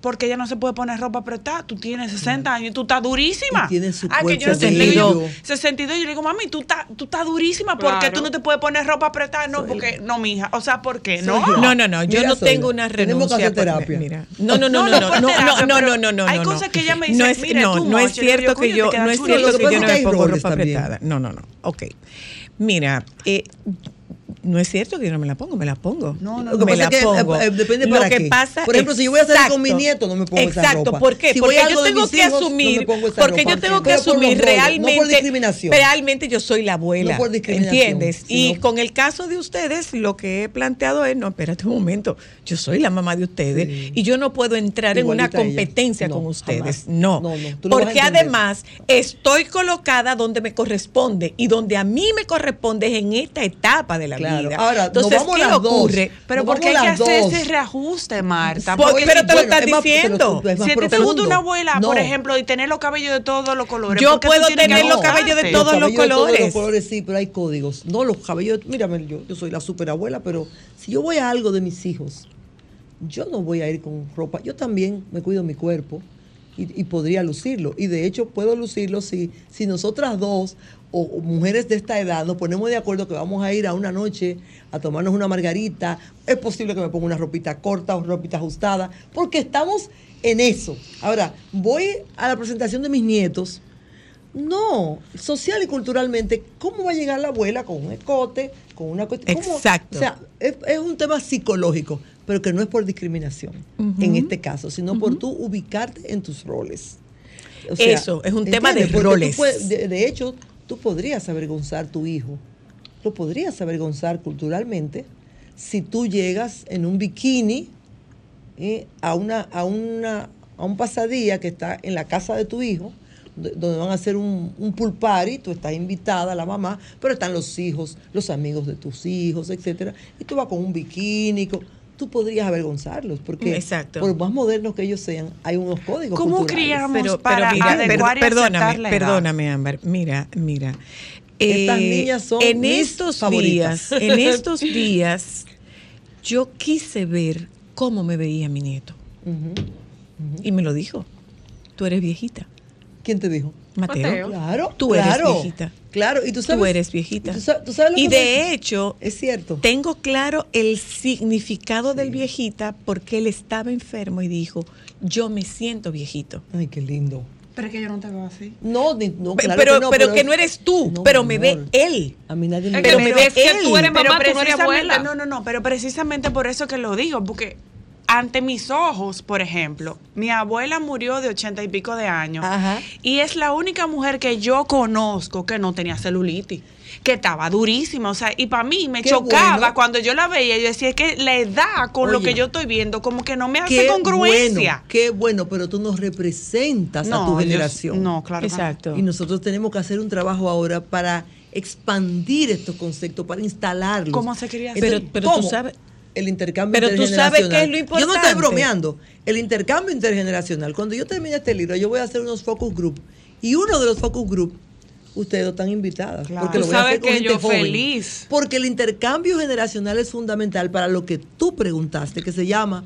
porque ella no se puede poner ropa apretada, tú tienes 60 años y tú estás durísima. Y tiene su ah, que yo no sé, le digo, bello. 62, yo le digo, mami, tú estás tú estás durísima, ¿por qué Claro. tú no te puedes poner ropa apretada? No, porque, no, mija, o sea, ¿por qué? No. Soy yo. No, no, no, yo Mira, no tengo una tenemos que renuncia. hacer por- terapia. Mira, no, no, No, no, no, no no, por no, terapia, no, no, no, no, hay cosas que ella me dice, no es, "Mira, no, too no es much", yo le digo, cierto que "Coño, te yo, no es chulo". cierto que yo no me pongo ropa apretada. No, no, no. Ok. Mira, eh, no es cierto que yo no me la pongo, me la pongo. no, lo que me la que, pongo. eh, depende Lo para que qué. pasa, Por ejemplo, si yo voy a salir con mi nieto, no me pongo esa Exacto, ropa. ¿por qué? Si porque yo tengo que hijos, no asumir, esa porque ropa. yo tengo que por asumir no por realmente, discriminación. realmente yo soy la abuela, No por discriminación, ¿entiendes? Y con el caso de ustedes, lo que he planteado es, no, espérate un momento, yo soy la mamá de ustedes Sí. y yo no puedo entrar en una competencia No, con ustedes, jamás. no, No, no, lo porque además estoy colocada donde me corresponde y donde a mí me corresponde es en esta etapa de la Claro. vida. Ahora, Entonces, vamos ¿qué ocurre? Pero porque hay que hacer dos. ese reajuste, Marta. Por- Porque pero te lo estás diciendo. si a ti te gusta una abuela, por ejemplo, y tener los cabellos de todos los colores. Yo ¿por qué tú puedo tener los cabellos de todos los colores, sí, pero hay códigos. No, los cabellos, mírame, yo, yo soy la superabuela, pero si yo voy a algo de mis hijos, yo no voy a ir con ropa. Yo también me cuido mi cuerpo y, y podría lucirlo. Y de hecho puedo lucirlo si, si nosotras dos o, o mujeres de esta edad nos ponemos de acuerdo que vamos a ir a una noche a tomarnos una margarita. Es posible que me ponga una ropita corta o ropita ajustada, porque estamos en eso. Ahora, voy a la presentación de mis nietos. No, social y culturalmente, ¿cómo va a llegar la abuela con un escote, con una cuestión? Exacto. O sea, es, es un tema psicológico, pero que no es por discriminación en este caso, sino por tú ubicarte en tus roles. O Eso, es un tema de roles. puedes- de, de hecho, tú podrías avergonzar tu hijo, lo podrías avergonzar culturalmente si tú llegas en un bikini eh, a, una, a, una, a un pasadía que está en la casa de tu hijo, do- donde van a hacer un, un pool party, tú estás invitada, la mamá, pero están los hijos, los amigos de tus hijos, etcétera, y tú vas con un bikini, con- tú podrías avergonzarlos, porque Exacto. por más modernos que ellos sean, hay unos códigos ¿Cómo culturales. criamos pero, para pero mira, adecuar y per- perdóname, la edad? perdóname, Ámbar. Mira, mira. Estas niñas son en mis estos favoritas. días, en estos días, yo quise ver cómo me veía mi nieto. Ujú. Y me lo dijo. Tú eres viejita. ¿Quién te dijo? Mateo. Mateo. Claro, Tú eres claro, viejita. Claro, y tú sabes. Tú eres viejita. y tú sa- tú sabes lo y que de me- hecho, es cierto. tengo claro el significado del viejita porque él estaba enfermo y dijo, yo me siento viejito. Ay, qué lindo. Pero es que yo no te veo así. No, ni- no, claro pero, que no, pero que no eres tú, No, pero me ve él. A mí nadie me Es Pero me tú ve ves que él. tú eres Pero mamá, tú no eres abuela. No, no, no, pero precisamente por eso que lo digo, porque ante mis ojos, por ejemplo, mi abuela murió de ochenta y pico de años Ajá. y es la única mujer que yo conozco que no tenía celulitis, que estaba durísima, o sea, y para mí me Qué chocaba bueno. cuando yo la veía, yo decía es que la edad con lo que yo estoy viendo como que no me hace Qué congruencia. Bueno, qué bueno, pero tú nos representas a tu yo- generación. no, claro. Exacto. Y nosotros tenemos que hacer un trabajo ahora para expandir estos conceptos, para instalarlos. ¿Cómo se quería hacer? Pero- pero tú sabes- El intercambio pero tú sabes intergeneracional. qué es lo Yo no estoy importante. bromeando. El intercambio intergeneracional. Cuando yo termine este libro, yo voy a hacer unos focus group. Y uno de los focus group, ustedes están invitadas. Claro. Porque lo voy a sabes hacer con que gente yo joven. feliz. Porque el intercambio generacional es fundamental para lo que tú preguntaste, que se llama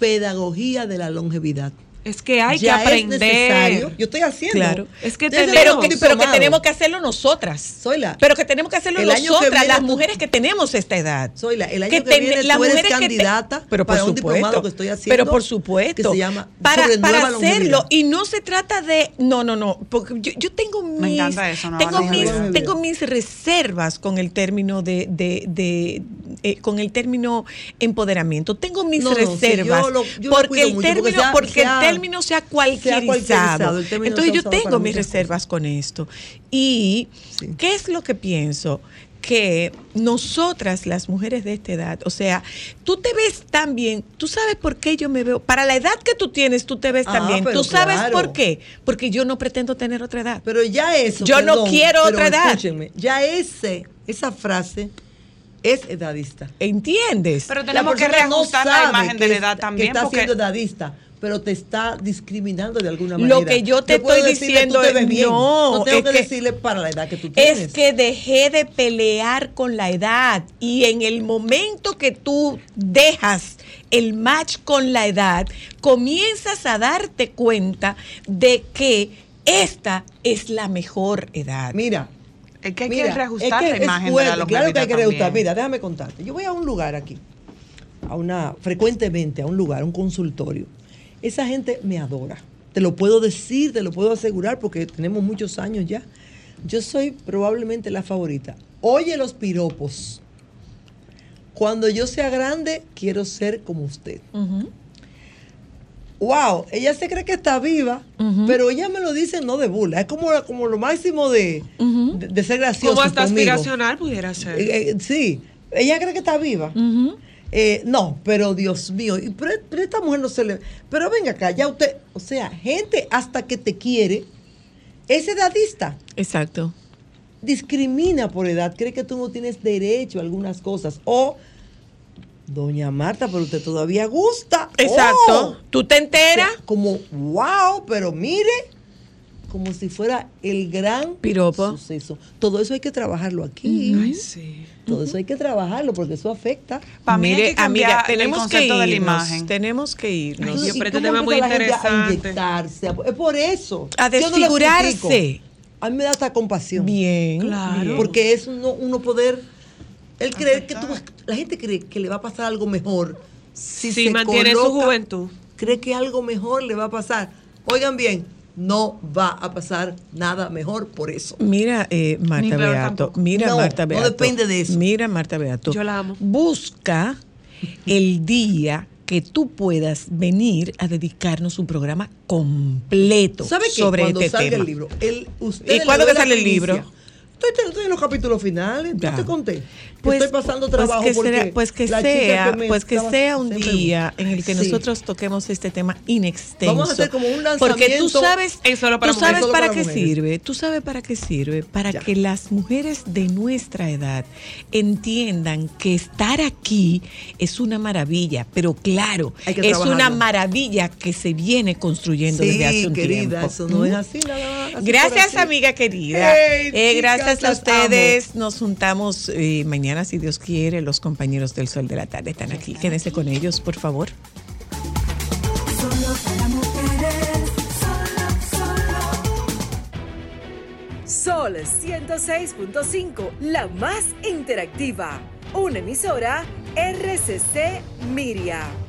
pedagogía de la longevidad. Es que hay Ya que aprender. Es necesario. Yo estoy haciendo. Claro. Es que tenemos- Pero un que, pero que tenemos que hacerlo nosotras. Soy la- Pero que tenemos que hacerlo El nosotras, viene las tú- mujeres que tenemos esta edad. Soy la, el año Que que, ten- viene las tú eres mujeres que te- candidata pero por para un supuesto, diplomado que estoy haciendo. Pero por supuesto. Que se llama para, sobre para hacerlo. Y no se trata de. No, no, no. Porque yo, yo tengo mis. Me encanta eso, nueva tengo, mis, tengo mis reservas con el término de. de, de eh, con el término empoderamiento. Tengo mis No, no, reservas. yo lo- yo lo porque el mucho, término, porque se ha- porque el término se ha cualquierizado. término Entonces se ha yo tengo mis reservas con esto. Y Sí. ¿qué es lo que pienso? Que nosotras, las mujeres de esta edad, o sea, tú te ves tan bien, tú sabes por qué yo me veo, para la edad que tú tienes, tú te ves tan Ah, bien. ¿Tú sabes claro. por qué? Porque yo no pretendo tener otra edad. Pero ya eso. Yo no quiero pero otra edad. Escúchenme, ya ese, esa frase es edadista. ¿Entiendes? Pero tenemos que no reajustar la imagen de que la edad Que también. está porque siendo edadista, pero te está discriminando de alguna manera. Lo que yo te estoy decirle, diciendo tú te es, ves bien. no, No tengo es que, que- decirle para la edad que tú tienes. Es que dejé de pelear con la edad y en el momento que tú dejas el match con la edad, comienzas a darte cuenta de que esta es la mejor edad. Mira, es que hay Mira, que reajustar es que la imagen fuerte, de la Claro que hay que reajustar. también. Mira, déjame contarte. Yo voy a un lugar aquí, a una, frecuentemente a un lugar, un consultorio. Esa gente me adora. Te lo puedo decir, te lo puedo asegurar porque tenemos muchos años ya. Yo soy probablemente la favorita. Oye los piropos Cuando yo sea grande, quiero ser como usted. Wow, ella se cree que está viva, pero ella me lo dice no de burla, es como, como lo máximo de, de, de ser gracioso Como hasta conmigo. aspiracional pudiera ser. Eh, eh, sí, ella cree que está viva. Eh, no, pero Dios mío, y pero, pero esta mujer no se le... Pero venga acá, ya usted, o sea, gente hasta que te quiere, es edadista, Exacto. discrimina por edad, cree que tú no tienes derecho a algunas cosas. O, doña Marta, pero usted todavía gusta. Exacto. Oh. ¿Tú te enteras? Como, wow, pero mire, como si fuera el gran Piropo. suceso. Todo eso hay que trabajarlo aquí. Ay, sí. Todo eso hay que trabajarlo porque eso afecta. Para mí hay Mire, que cambiar amiga, el tenemos que concepto de la irnos, imagen. Tenemos que irnos. Ay, siempre ¿Y este tema es muy A interesante. inyectarse, a- es por eso. A Yo no lo desfigurarse. A mí me da hasta compasión. Bien, Claro. Porque es uno, uno poder. Él cree que tú. La gente cree que le va a pasar algo mejor. Si Si se mantiene su juventud. Cree que algo mejor le va a pasar. Oigan bien, no va a pasar nada mejor por eso. Mira, eh, Marta Beato, mira No, Marta no Beato. depende de eso. Mira Marta Beato. Yo la amo. Busca el día que tú puedas venir a dedicarnos un programa completo ¿Sabe qué? sobre Cuando este salga tema. el libro, el, usted ¿Y cuándo que sale el libro? Estoy, estoy en los capítulos finales, Ya. no te conté. Pues, estoy pasando pues trabajo que porque será- pues que la chica sea, me pues que sea un día en el que Sí. nosotros toquemos este tema inextenso. Vamos a hacer como un Porque tú lanzamiento sabes, para tú mujeres. sabes Solo para, para qué mujeres. sirve, tú sabes para qué sirve, para Ya. que las mujeres de nuestra edad entiendan que estar aquí es una maravilla, pero claro, es una maravilla que se viene construyendo desde hace un querida, tiempo. eso no es así nada más. así Gracias, amiga querida. Hey, Eh, chicas, gracias a ustedes. Nos juntamos eh, si Dios quiere. Los compañeros del Sol de la Tarde están aquí. Quédense con ellos, por favor. Sol 106.5, la más interactiva. Una emisora RCC Miria.